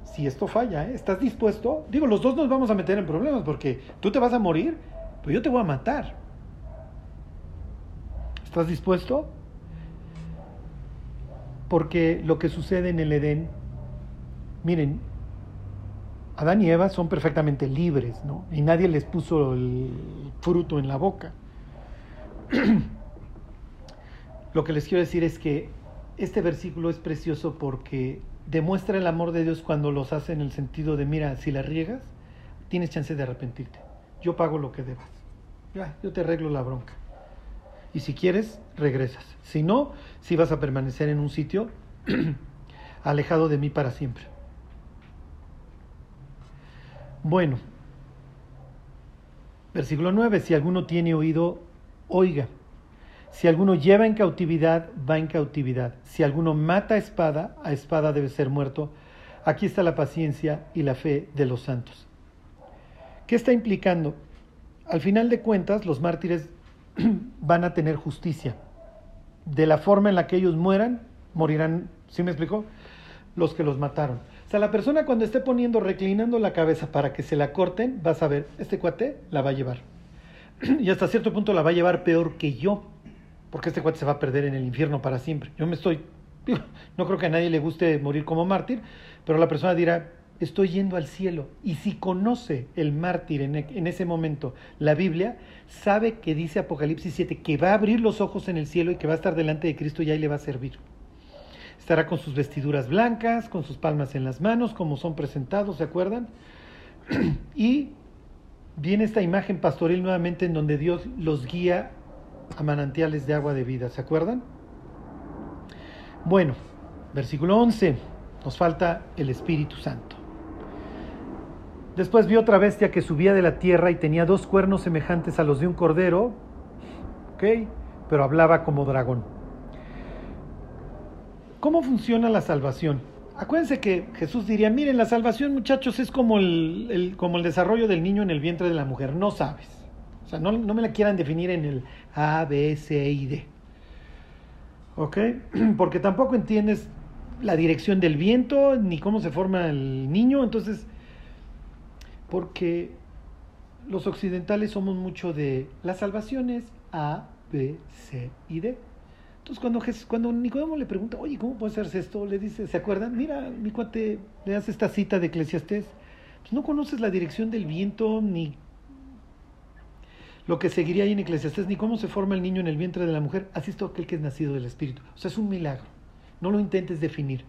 Si esto falla, ¿eh? ¿estás dispuesto? Digo, los dos nos vamos a meter en problemas porque tú te vas a morir, pero yo te voy a matar. ¿Estás dispuesto? Porque lo que sucede en el Edén, miren, Adán y Eva son perfectamente libres, ¿no? Y nadie les puso el fruto en la boca. lo que les quiero decir es que este versículo es precioso porque demuestra el amor de Dios cuando los hace en el sentido de, mira, si la riegas, tienes chance de arrepentirte. Yo pago lo que debas. Ya, yo te arreglo la bronca. Y si quieres, regresas. Si no, si vas a permanecer en un sitio alejado de mí para siempre. Bueno, versículo 9, si alguno tiene oído, oiga. Si alguno lleva en cautividad, va en cautividad. Si alguno mata a espada, a espada debe ser muerto. Aquí está la paciencia y la fe de los santos. ¿Qué está implicando? Al final de cuentas, los mártires van a tener justicia. De la forma en la que ellos mueran, morirán, ¿sí me explicó? Los que los mataron. O sea, la persona cuando esté poniendo, reclinando la cabeza para que se la corten, vas a ver, este cuate la va a llevar. Y hasta cierto punto la va a llevar peor que yo, porque este cuate se va a perder en el infierno para siempre. Yo me estoy, no creo que a nadie le guste morir como mártir, pero la persona dirá, estoy yendo al cielo. Y si conoce el mártir en, en, ese momento la Biblia, sabe que dice Apocalipsis 7 que va a abrir los ojos en el cielo y que va a estar delante de Cristo y ahí le va a servir. Estará con sus vestiduras blancas, con sus palmas en las manos, como son presentados, ¿se acuerdan? Y viene esta imagen pastoril nuevamente en donde Dios los guía a manantiales de agua de vida, ¿se acuerdan? Bueno, versículo 11, nos falta el Espíritu Santo. Después vi otra bestia que subía de la tierra y tenía dos cuernos semejantes a los de un cordero, ¿ok? Pero hablaba como dragón. ¿Cómo funciona la salvación? Acuérdense que Jesús diría, miren, la salvación muchachos es como el, como el desarrollo del niño en el vientre de la mujer, no sabes. O sea, no, no me la quieran definir en el A, B, C y D. ¿Ok? Porque tampoco entiendes la dirección del viento, ni cómo se forma el niño, entonces, porque los occidentales somos mucho de las salvaciones A, B, C y D. Entonces, cuando, cuando Nicodemo le pregunta, oye, ¿cómo puede hacerse esto? Le dice, ¿se acuerdan? Mira, mi cuate, le das esta cita de Eclesiastés. Pues no conoces la dirección del viento, ni lo que seguiría ahí en Eclesiastés, ni cómo se forma el niño en el vientre de la mujer. Así es todo aquel que es nacido del Espíritu. O sea, es un milagro. No lo intentes definir.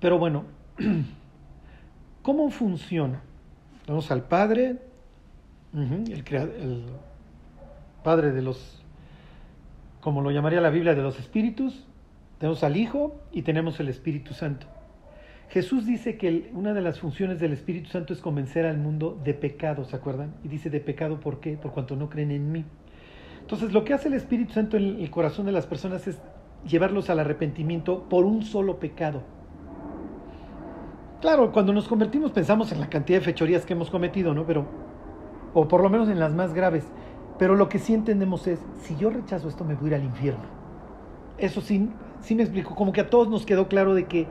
Pero bueno, ¿cómo funciona? Vamos al Padre, el, el Padre de los como lo llamaría la Biblia, de los espíritus, tenemos al Hijo y tenemos el Espíritu Santo. Jesús dice que una de las funciones del Espíritu Santo es convencer al mundo de pecado, ¿se acuerdan? Y dice de pecado, ¿por qué? Por cuanto no creen en mí. Entonces, lo que hace el Espíritu Santo en el corazón de las personas es llevarlos al arrepentimiento por un solo pecado. Claro, cuando nos convertimos pensamos en la cantidad de fechorías que hemos cometido, ¿no? Pero, o por lo menos en las más graves. Pero lo que sí entendemos es, si yo rechazo esto, me voy a ir al infierno. Eso sí, sí me explico, como que a todos nos quedó claro de que,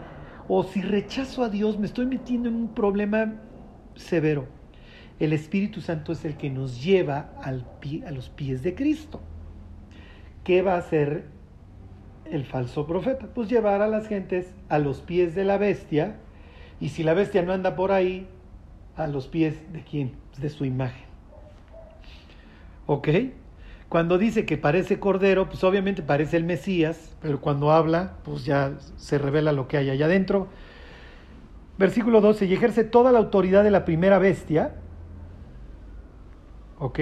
o si rechazo a Dios, me estoy metiendo en un problema severo. El Espíritu Santo es el que nos lleva a los pies de Cristo. ¿Qué va a hacer el falso profeta? Pues llevar a las gentes a los pies de la bestia, y si la bestia no anda por ahí, a los pies de quién? De su imagen. ¿Ok? Cuando dice que parece cordero, pues obviamente parece el Mesías, pero cuando habla, pues ya se revela lo que hay allá adentro. Versículo 12, y ejerce toda la autoridad de la primera bestia, ¿ok?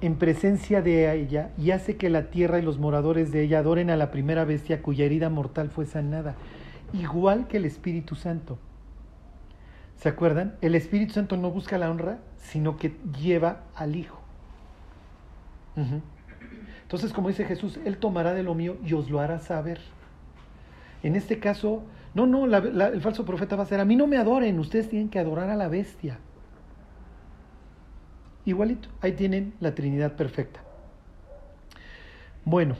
En presencia de ella, y hace que la tierra y los moradores de ella adoren a la primera bestia cuya herida mortal fue sanada, igual que el Espíritu Santo. ¿Se acuerdan? El Espíritu Santo no busca la honra, sino que lleva al Hijo. Entonces, como dice Jesús, Él tomará de lo mío y os lo hará saber. En este caso, no, no, la, la, el falso profeta va a ser, a mí no me adoren, ustedes tienen que adorar a la bestia. Igualito, ahí tienen la Trinidad perfecta. Bueno,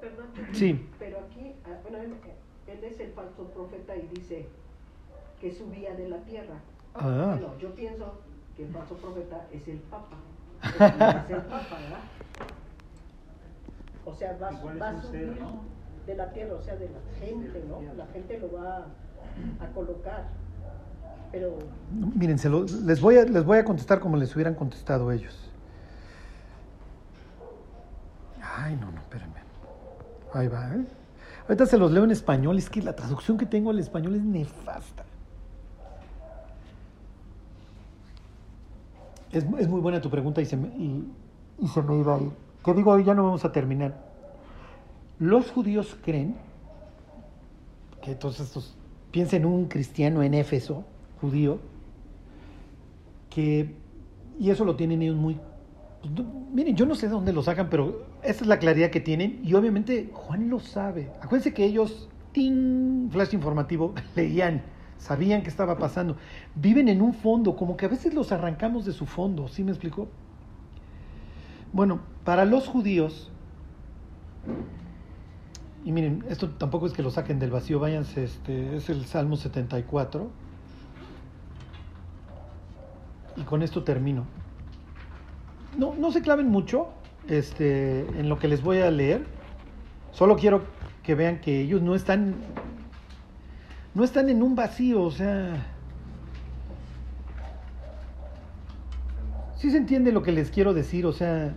Perdón, sí, pero aquí, ah, bueno, él, él es el falso profeta y dice que subía de la tierra. ah, Bueno, yo pienso que el falso profeta es el Papa. O sea, va, va a subir ser, ¿no? de la tierra, o sea, de la gente, ¿no? La gente lo va a colocar. Pero miren, se lo- les, voy a, les voy a contestar como les hubieran contestado ellos. Ay, no, no, espérenme. Ahí va, ¿eh? Ahorita se los leo en español, es que la traducción que tengo al español es nefasta. Es, es muy buena tu pregunta y se, me, y, se me iba a ir. Digo, ya no vamos a terminar. Los judíos creen que todos estos, piensen en un cristiano en Éfeso, judío, que, y eso lo tienen ellos muy, pues, miren, yo no sé de dónde lo sacan, pero esa es la claridad que tienen, y obviamente Juan lo sabe. Acuérdense que ellos, flash informativo, leían, sabían qué estaba pasando. Viven en un fondo, como que a veces los arrancamos de su fondo, ¿sí me explicó? Bueno, para los judíos, y miren, esto tampoco es que lo saquen del vacío, váyanse, este, es el Salmo 74. Y con esto termino. No, no se claven mucho este, en lo que les voy a leer. Solo quiero que vean que ellos no están, no están en un vacío, o sea, sí se entiende lo que les quiero decir, o sea,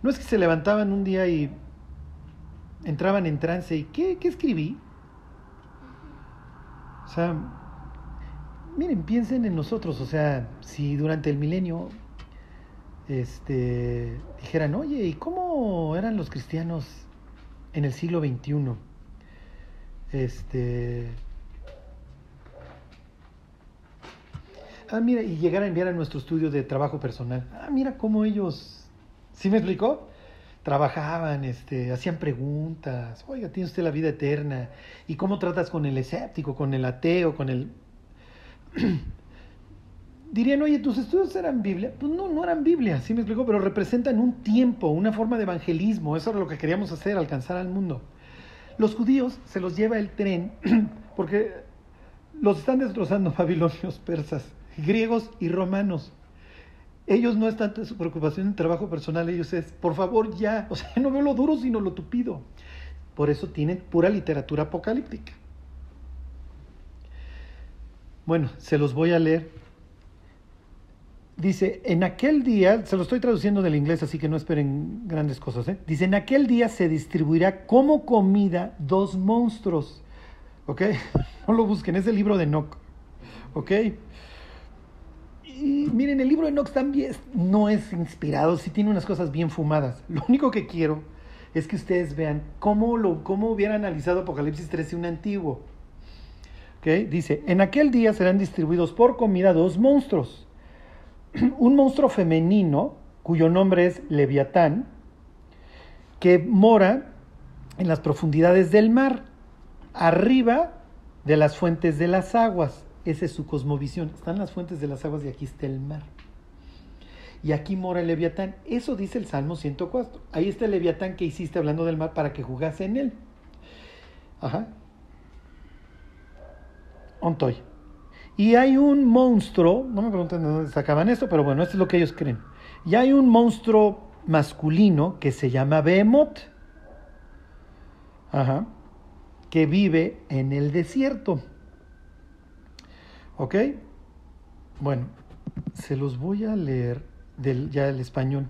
no es que se levantaban un día y entraban en trance y ¿qué, qué escribí? O sea, miren, piensen en nosotros, o sea, si durante el milenio este, dijeran, oye, ¿y cómo eran los cristianos en el siglo XXI? Este... Ah, mira, y llegar a enviar a nuestro estudio de trabajo personal. Ah, mira cómo ellos... ¿Sí me explicó? Trabajaban, este, hacían preguntas. Oiga, tiene usted la vida eterna. ¿Y cómo tratas con el escéptico, con el ateo, con el... Dirían, oye, ¿tus estudios eran Biblia? Pues no, no eran Biblia, sí me explicó, pero representan un tiempo, una forma de evangelismo. Eso era lo que queríamos hacer, alcanzar al mundo. Los judíos se los lleva el tren porque los están destrozando babilonios, persas, griegos y romanos. Ellos no es tanto su preocupación en trabajo personal, ellos es, por favor, ya, o sea, no veo lo duro, sino lo tupido. Por eso tienen pura literatura apocalíptica. Bueno, se los voy a leer. Dice, en aquel día, se lo estoy traduciendo del inglés, así que no esperen grandes cosas. ¿eh? Dice, en aquel día se distribuirá como comida dos monstruos. ¿Ok? No lo busquen, es el libro de Enoch. ¿Ok? Y miren, el libro de Enoch también no es inspirado, sí tiene unas cosas bien fumadas. Lo único que quiero es que ustedes vean cómo, lo, cómo hubiera analizado Apocalipsis 13 un antiguo. ¿Ok? Dice, en aquel día serán distribuidos por comida dos monstruos un monstruo femenino cuyo nombre es Leviatán, que mora en las profundidades del mar, arriba de las fuentes de las aguas. Esa es su cosmovisión. Están las fuentes de las aguas y aquí está el mar. Y aquí mora el Leviatán. Eso dice el Salmo 104. Ahí está el Leviatán que hiciste hablando del mar para que jugase en él. Ajá. Ontoy. Y hay un monstruo, no me pregunten de dónde sacaban esto, pero bueno, esto es lo que ellos creen. Y hay un monstruo masculino que se llama Behemoth, Ajá. que vive en el desierto. ¿Ok? Bueno, se los voy a leer del, ya el español.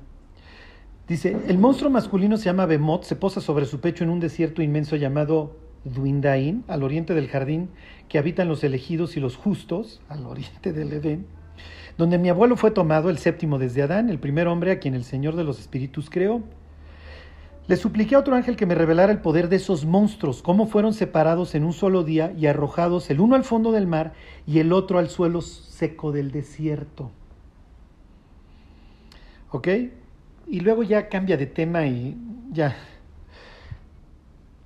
Dice, el monstruo masculino se llama Behemoth, se posa sobre su pecho en un desierto inmenso llamado Duindain, al oriente del jardín que habitan los elegidos y los justos, al oriente del Edén, donde mi abuelo fue tomado, el séptimo desde Adán, el primer hombre a quien el Señor de los Espíritus creó. Le supliqué a otro ángel que me revelara el poder de esos monstruos, cómo fueron separados en un solo día y arrojados el uno al fondo del mar y el otro al suelo seco del desierto. ¿Ok? Y luego ya cambia de tema y ya.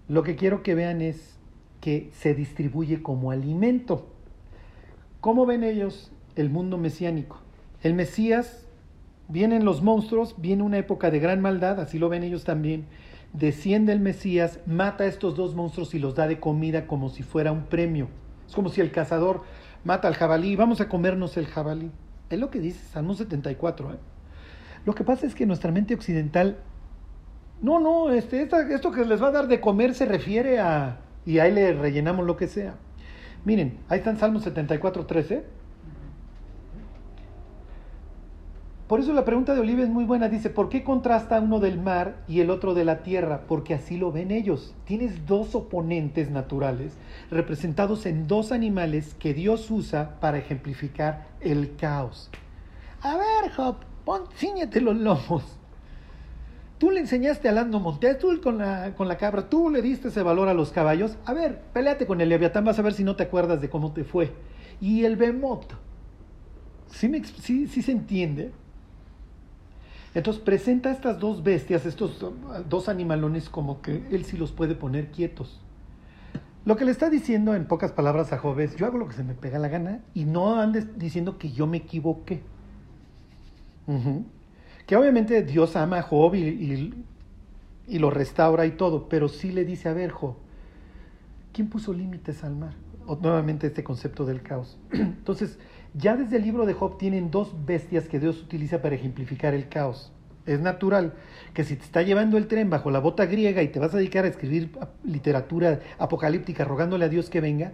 Lo que quiero que vean es que se distribuye como alimento. ¿Cómo ven ellos el mundo mesiánico? El Mesías, vienen los monstruos, viene una época de gran maldad, así lo ven ellos también. Desciende el Mesías, mata a estos dos monstruos y los da de comida como si fuera un premio. Es como si el cazador mata al jabalí, vamos a comernos el jabalí. Es lo que dice Salmo 74. ¿eh? Lo que pasa es que nuestra mente occidental, no, no, este, esto que les va a dar de comer se refiere a, y ahí le rellenamos lo que sea. Miren, ahí está en Salmo 74, 13. Por eso la pregunta de Oliva es muy buena. Dice, ¿por qué contrasta uno del mar y el otro de la tierra? Porque así lo ven ellos. Tienes dos oponentes naturales representados en dos animales que Dios usa para ejemplificar el caos. A ver, Job, pon, los lomos. Tú le enseñaste al asno montés, tú con la, con la cabra, tú le diste ese valor a los caballos. A ver, peleate con el Leviatán, vas a ver si no te acuerdas de cómo te fue. Y el Bemot. ¿Sí, me, sí, sí se entiende? Entonces presenta estas dos bestias, estos dos animalones, como que él sí los puede poner quietos. Lo que le está diciendo en pocas palabras a Job es, yo hago lo que se me pega la gana y no andes diciendo que yo me equivoqué. Que obviamente Dios ama a Job y, y- lo restaura y todo, pero sí le dice, a ver, Job, ¿quién puso límites al mar? Nuevamente este concepto del caos. Entonces, ya desde el libro de Job tienen dos bestias que Dios utiliza para ejemplificar el caos. Es natural que si te está llevando el tren bajo la bota griega y te vas a dedicar a escribir literatura apocalíptica rogándole a Dios que venga,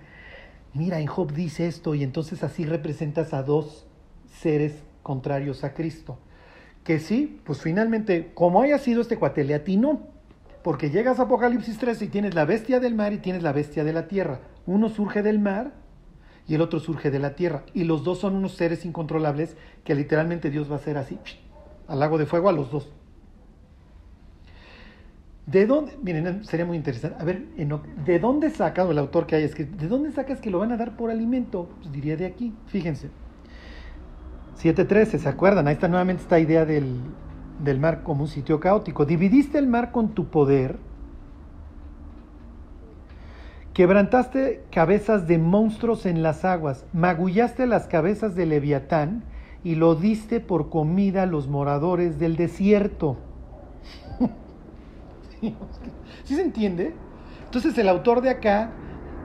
mira, en Job dice esto y entonces así representas a dos seres contrarios a Cristo. Que sí, pues finalmente, como haya sido este cuate, le. Porque llegas a Apocalipsis 13 y tienes la bestia del mar y tienes la bestia de la tierra. Uno surge del mar y el otro surge de la tierra. Y los dos son unos seres incontrolables que literalmente Dios va a hacer así, al lago de fuego a los dos. ¿De dónde? Miren, sería muy interesante. A ver, ¿de dónde saca, el autor que haya escrito, ¿de dónde sacas que lo van a dar por alimento? Pues diría de aquí, fíjense. 7.13, ¿se acuerdan? Ahí está nuevamente esta idea del, del mar como un sitio caótico. Dividiste el mar con tu poder, quebrantaste cabezas de monstruos en las aguas, magullaste las cabezas de Leviatán y lo diste por comida a los moradores del desierto. ¿Sí se entiende? Entonces el autor de acá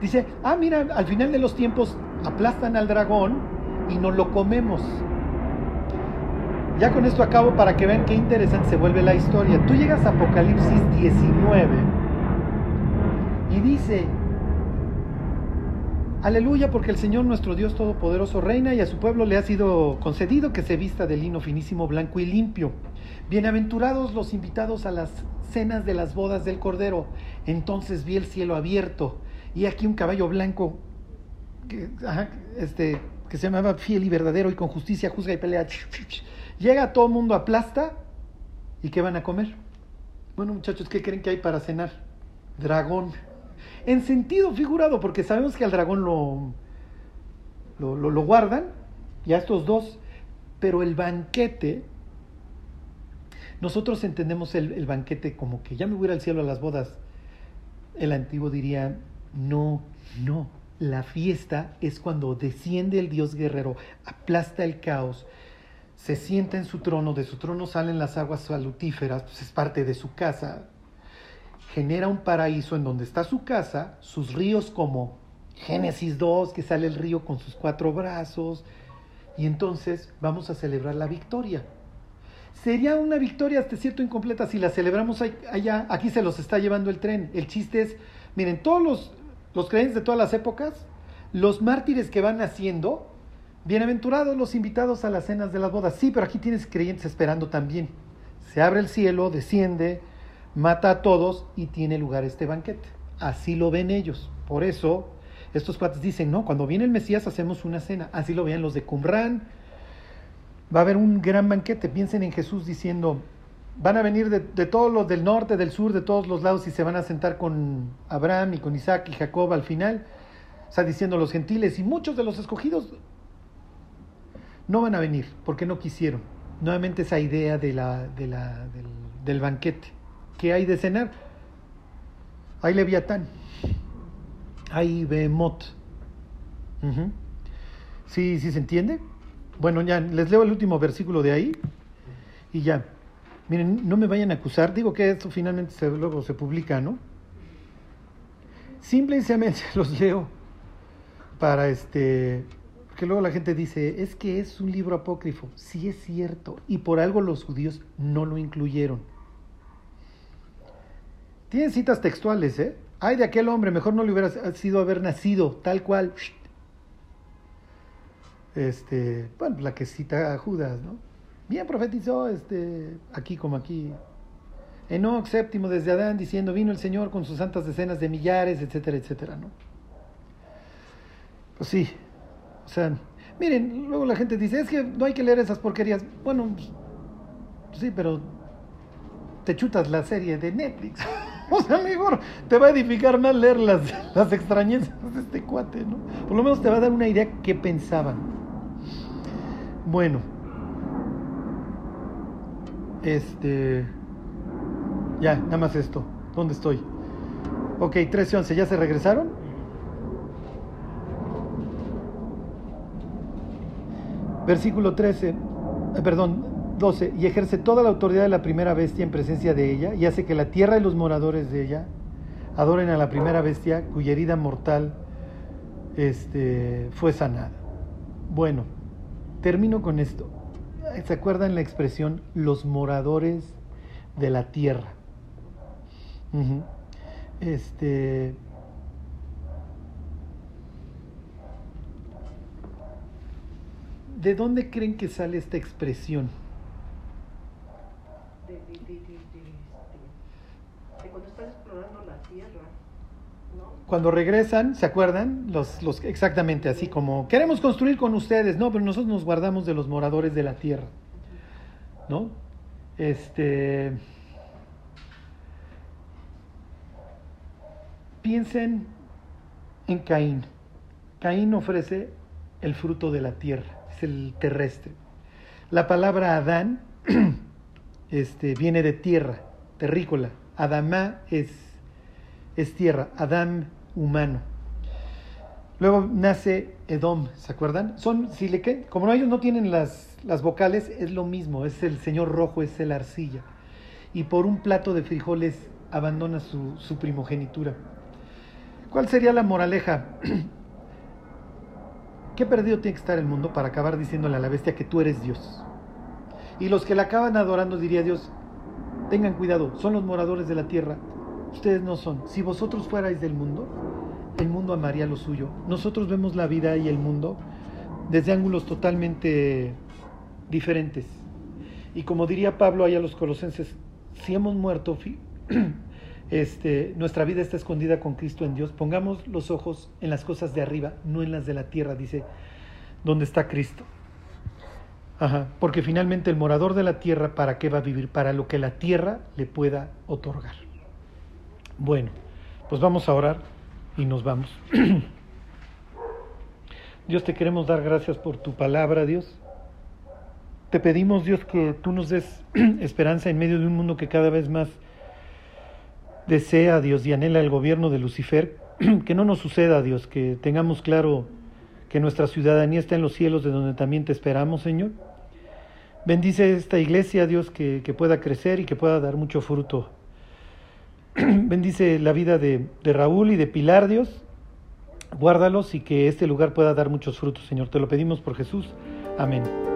dice, ah, mira, al final de los tiempos aplastan al dragón y nos lo comemos. Ya con esto acabo para que vean qué interesante se vuelve la historia. Tú llegas a Apocalipsis 19 y dice, aleluya porque el Señor nuestro Dios Todopoderoso reina y a su pueblo le ha sido concedido que se vista de lino finísimo, blanco y limpio. Bienaventurados los invitados a las cenas de las bodas del Cordero. Entonces vi el cielo abierto y aquí un caballo blanco que, ajá, este, que se llamaba fiel y verdadero y con justicia juzga y pelea. Llega todo el mundo, aplasta y ¿qué van a comer? Bueno muchachos, ¿qué creen que hay para cenar? Dragón. En sentido figurado, porque sabemos que al dragón lo, lo, lo, guardan y a estos dos, pero el banquete nosotros entendemos el, el, banquete como que ya me voy al cielo a las bodas. El antiguo diría, no, no. La fiesta es cuando desciende el Dios guerrero, aplasta el caos, se sienta en su trono, de su trono salen las aguas salutíferas, pues es parte de su casa. Genera un paraíso en donde está su casa, sus ríos como Génesis 2, que sale el río con sus cuatro brazos, y entonces vamos a celebrar la victoria sería una victoria hasta cierto incompleta si la celebramos allá. Aquí se los está llevando el tren. El chiste es, miren, todos los, los creyentes de todas las épocas, los mártires que van haciendo, bienaventurados los invitados a las cenas de las bodas. Sí, pero aquí tienes creyentes esperando también. Se abre el cielo, desciende, mata a todos y tiene lugar este banquete. Así lo ven ellos. Por eso, estos cuates dicen, no, cuando viene el Mesías hacemos una cena. Así lo veían los de Qumran, va a haber un gran banquete. Piensen en Jesús diciendo, van a venir de, de, todos los del norte, del sur, de todos los lados y se van a sentar con Abraham y con Isaac y Jacob al final. O sea, diciendo los gentiles y muchos de los escogidos no van a venir porque no quisieron. Nuevamente esa idea de la, de la, del, del banquete. ¿Qué hay de cenar? Hay Leviatán. Hay Behemoth. Uh -huh. ¿Sí, ¿Sí se entiende? Bueno, ya les leo el último versículo de ahí y ya. Miren, no me vayan a acusar. Digo que esto finalmente se, luego se publica, ¿no? Simple y sencillamente los leo para este. Porque luego la gente dice, es que es un libro apócrifo. Sí es cierto. Y por algo los judíos no lo incluyeron. Tienen citas textuales, ¿eh? Ay, de aquel hombre, mejor no le hubiera sido haber nacido, tal cual este, bueno, la que cita a Judas, ¿no? Bien profetizó este, aquí como aquí. Enoch séptimo desde Adán diciendo, vino el Señor con sus santas decenas de millares, etcétera, etcétera, ¿no? Pues sí, o sea, miren, luego la gente dice, es que no hay que leer esas porquerías. Bueno, pues, sí, pero te chutas la serie de Netflix. o sea, mejor te va a edificar más leer las, las extrañezas de este cuate, ¿no? Por lo menos te va a dar una idea qué pensaban. Bueno, este. Ya, nada más esto. ¿Dónde estoy? Ok, 13 y 11, ¿ya se regresaron? Versículo 13, eh, perdón, 12. Y ejerce toda la autoridad de la primera bestia en presencia de ella, y hace que la tierra y los moradores de ella adoren a la primera bestia cuya herida mortal este, fue sanada. Bueno, termino con esto. ¿Se acuerdan la expresión los moradores de la tierra? Este. ¿De dónde creen que sale esta expresión? De, de, de, de, de, este, de cuando estás explorando la tierra, ¿no? Cuando regresan, ¿se acuerdan? Los, los, exactamente así como, queremos construir con ustedes, no, pero nosotros nos guardamos de los moradores de la tierra, ¿no? Este, piensen en Caín. Caín ofrece el fruto de la tierra, es el terrestre. La palabra Adán este, viene de tierra, terrícola. Adamá es, es tierra, Adán humano. Luego nace Edom, ¿se acuerdan? Son, si le, como ellos no tienen las, las vocales, es lo mismo, es el señor rojo, es el arcilla. Y por un plato de frijoles abandona su, su primogenitura. ¿Cuál sería la moraleja? ¿Qué perdido tiene que estar el mundo para acabar diciéndole a la bestia que tú eres Dios? Y los que la acaban adorando, diría Dios, tengan cuidado, son los moradores de la tierra, ustedes no son. Si vosotros fuerais del mundo, el mundo amaría lo suyo. Nosotros vemos la vida y el mundo desde ángulos totalmente diferentes. Y como diría Pablo ahí a los colosenses, si hemos muerto, este, nuestra vida está escondida con Cristo en Dios, pongamos los ojos en las cosas de arriba, no en las de la tierra, dice, donde está Cristo. Ajá, porque finalmente el morador de la tierra, ¿para qué va a vivir? Para lo que la tierra le pueda otorgar. Bueno, pues vamos a orar y nos vamos. Dios, te queremos dar gracias por tu palabra, Dios. Te pedimos, Dios, que tú nos des esperanza en medio de un mundo que cada vez más desea, Dios, y anhela el gobierno de Lucifer. Que no nos suceda, Dios, que tengamos claro que nuestra ciudadanía está en los cielos de donde también te esperamos, Señor. Bendice esta iglesia, Dios, que, que pueda crecer y que pueda dar mucho fruto. Bendice la vida de, Raúl y de Pilar, Dios. Guárdalos y que este lugar pueda dar muchos frutos, Señor. Te lo pedimos por Jesús. Amén.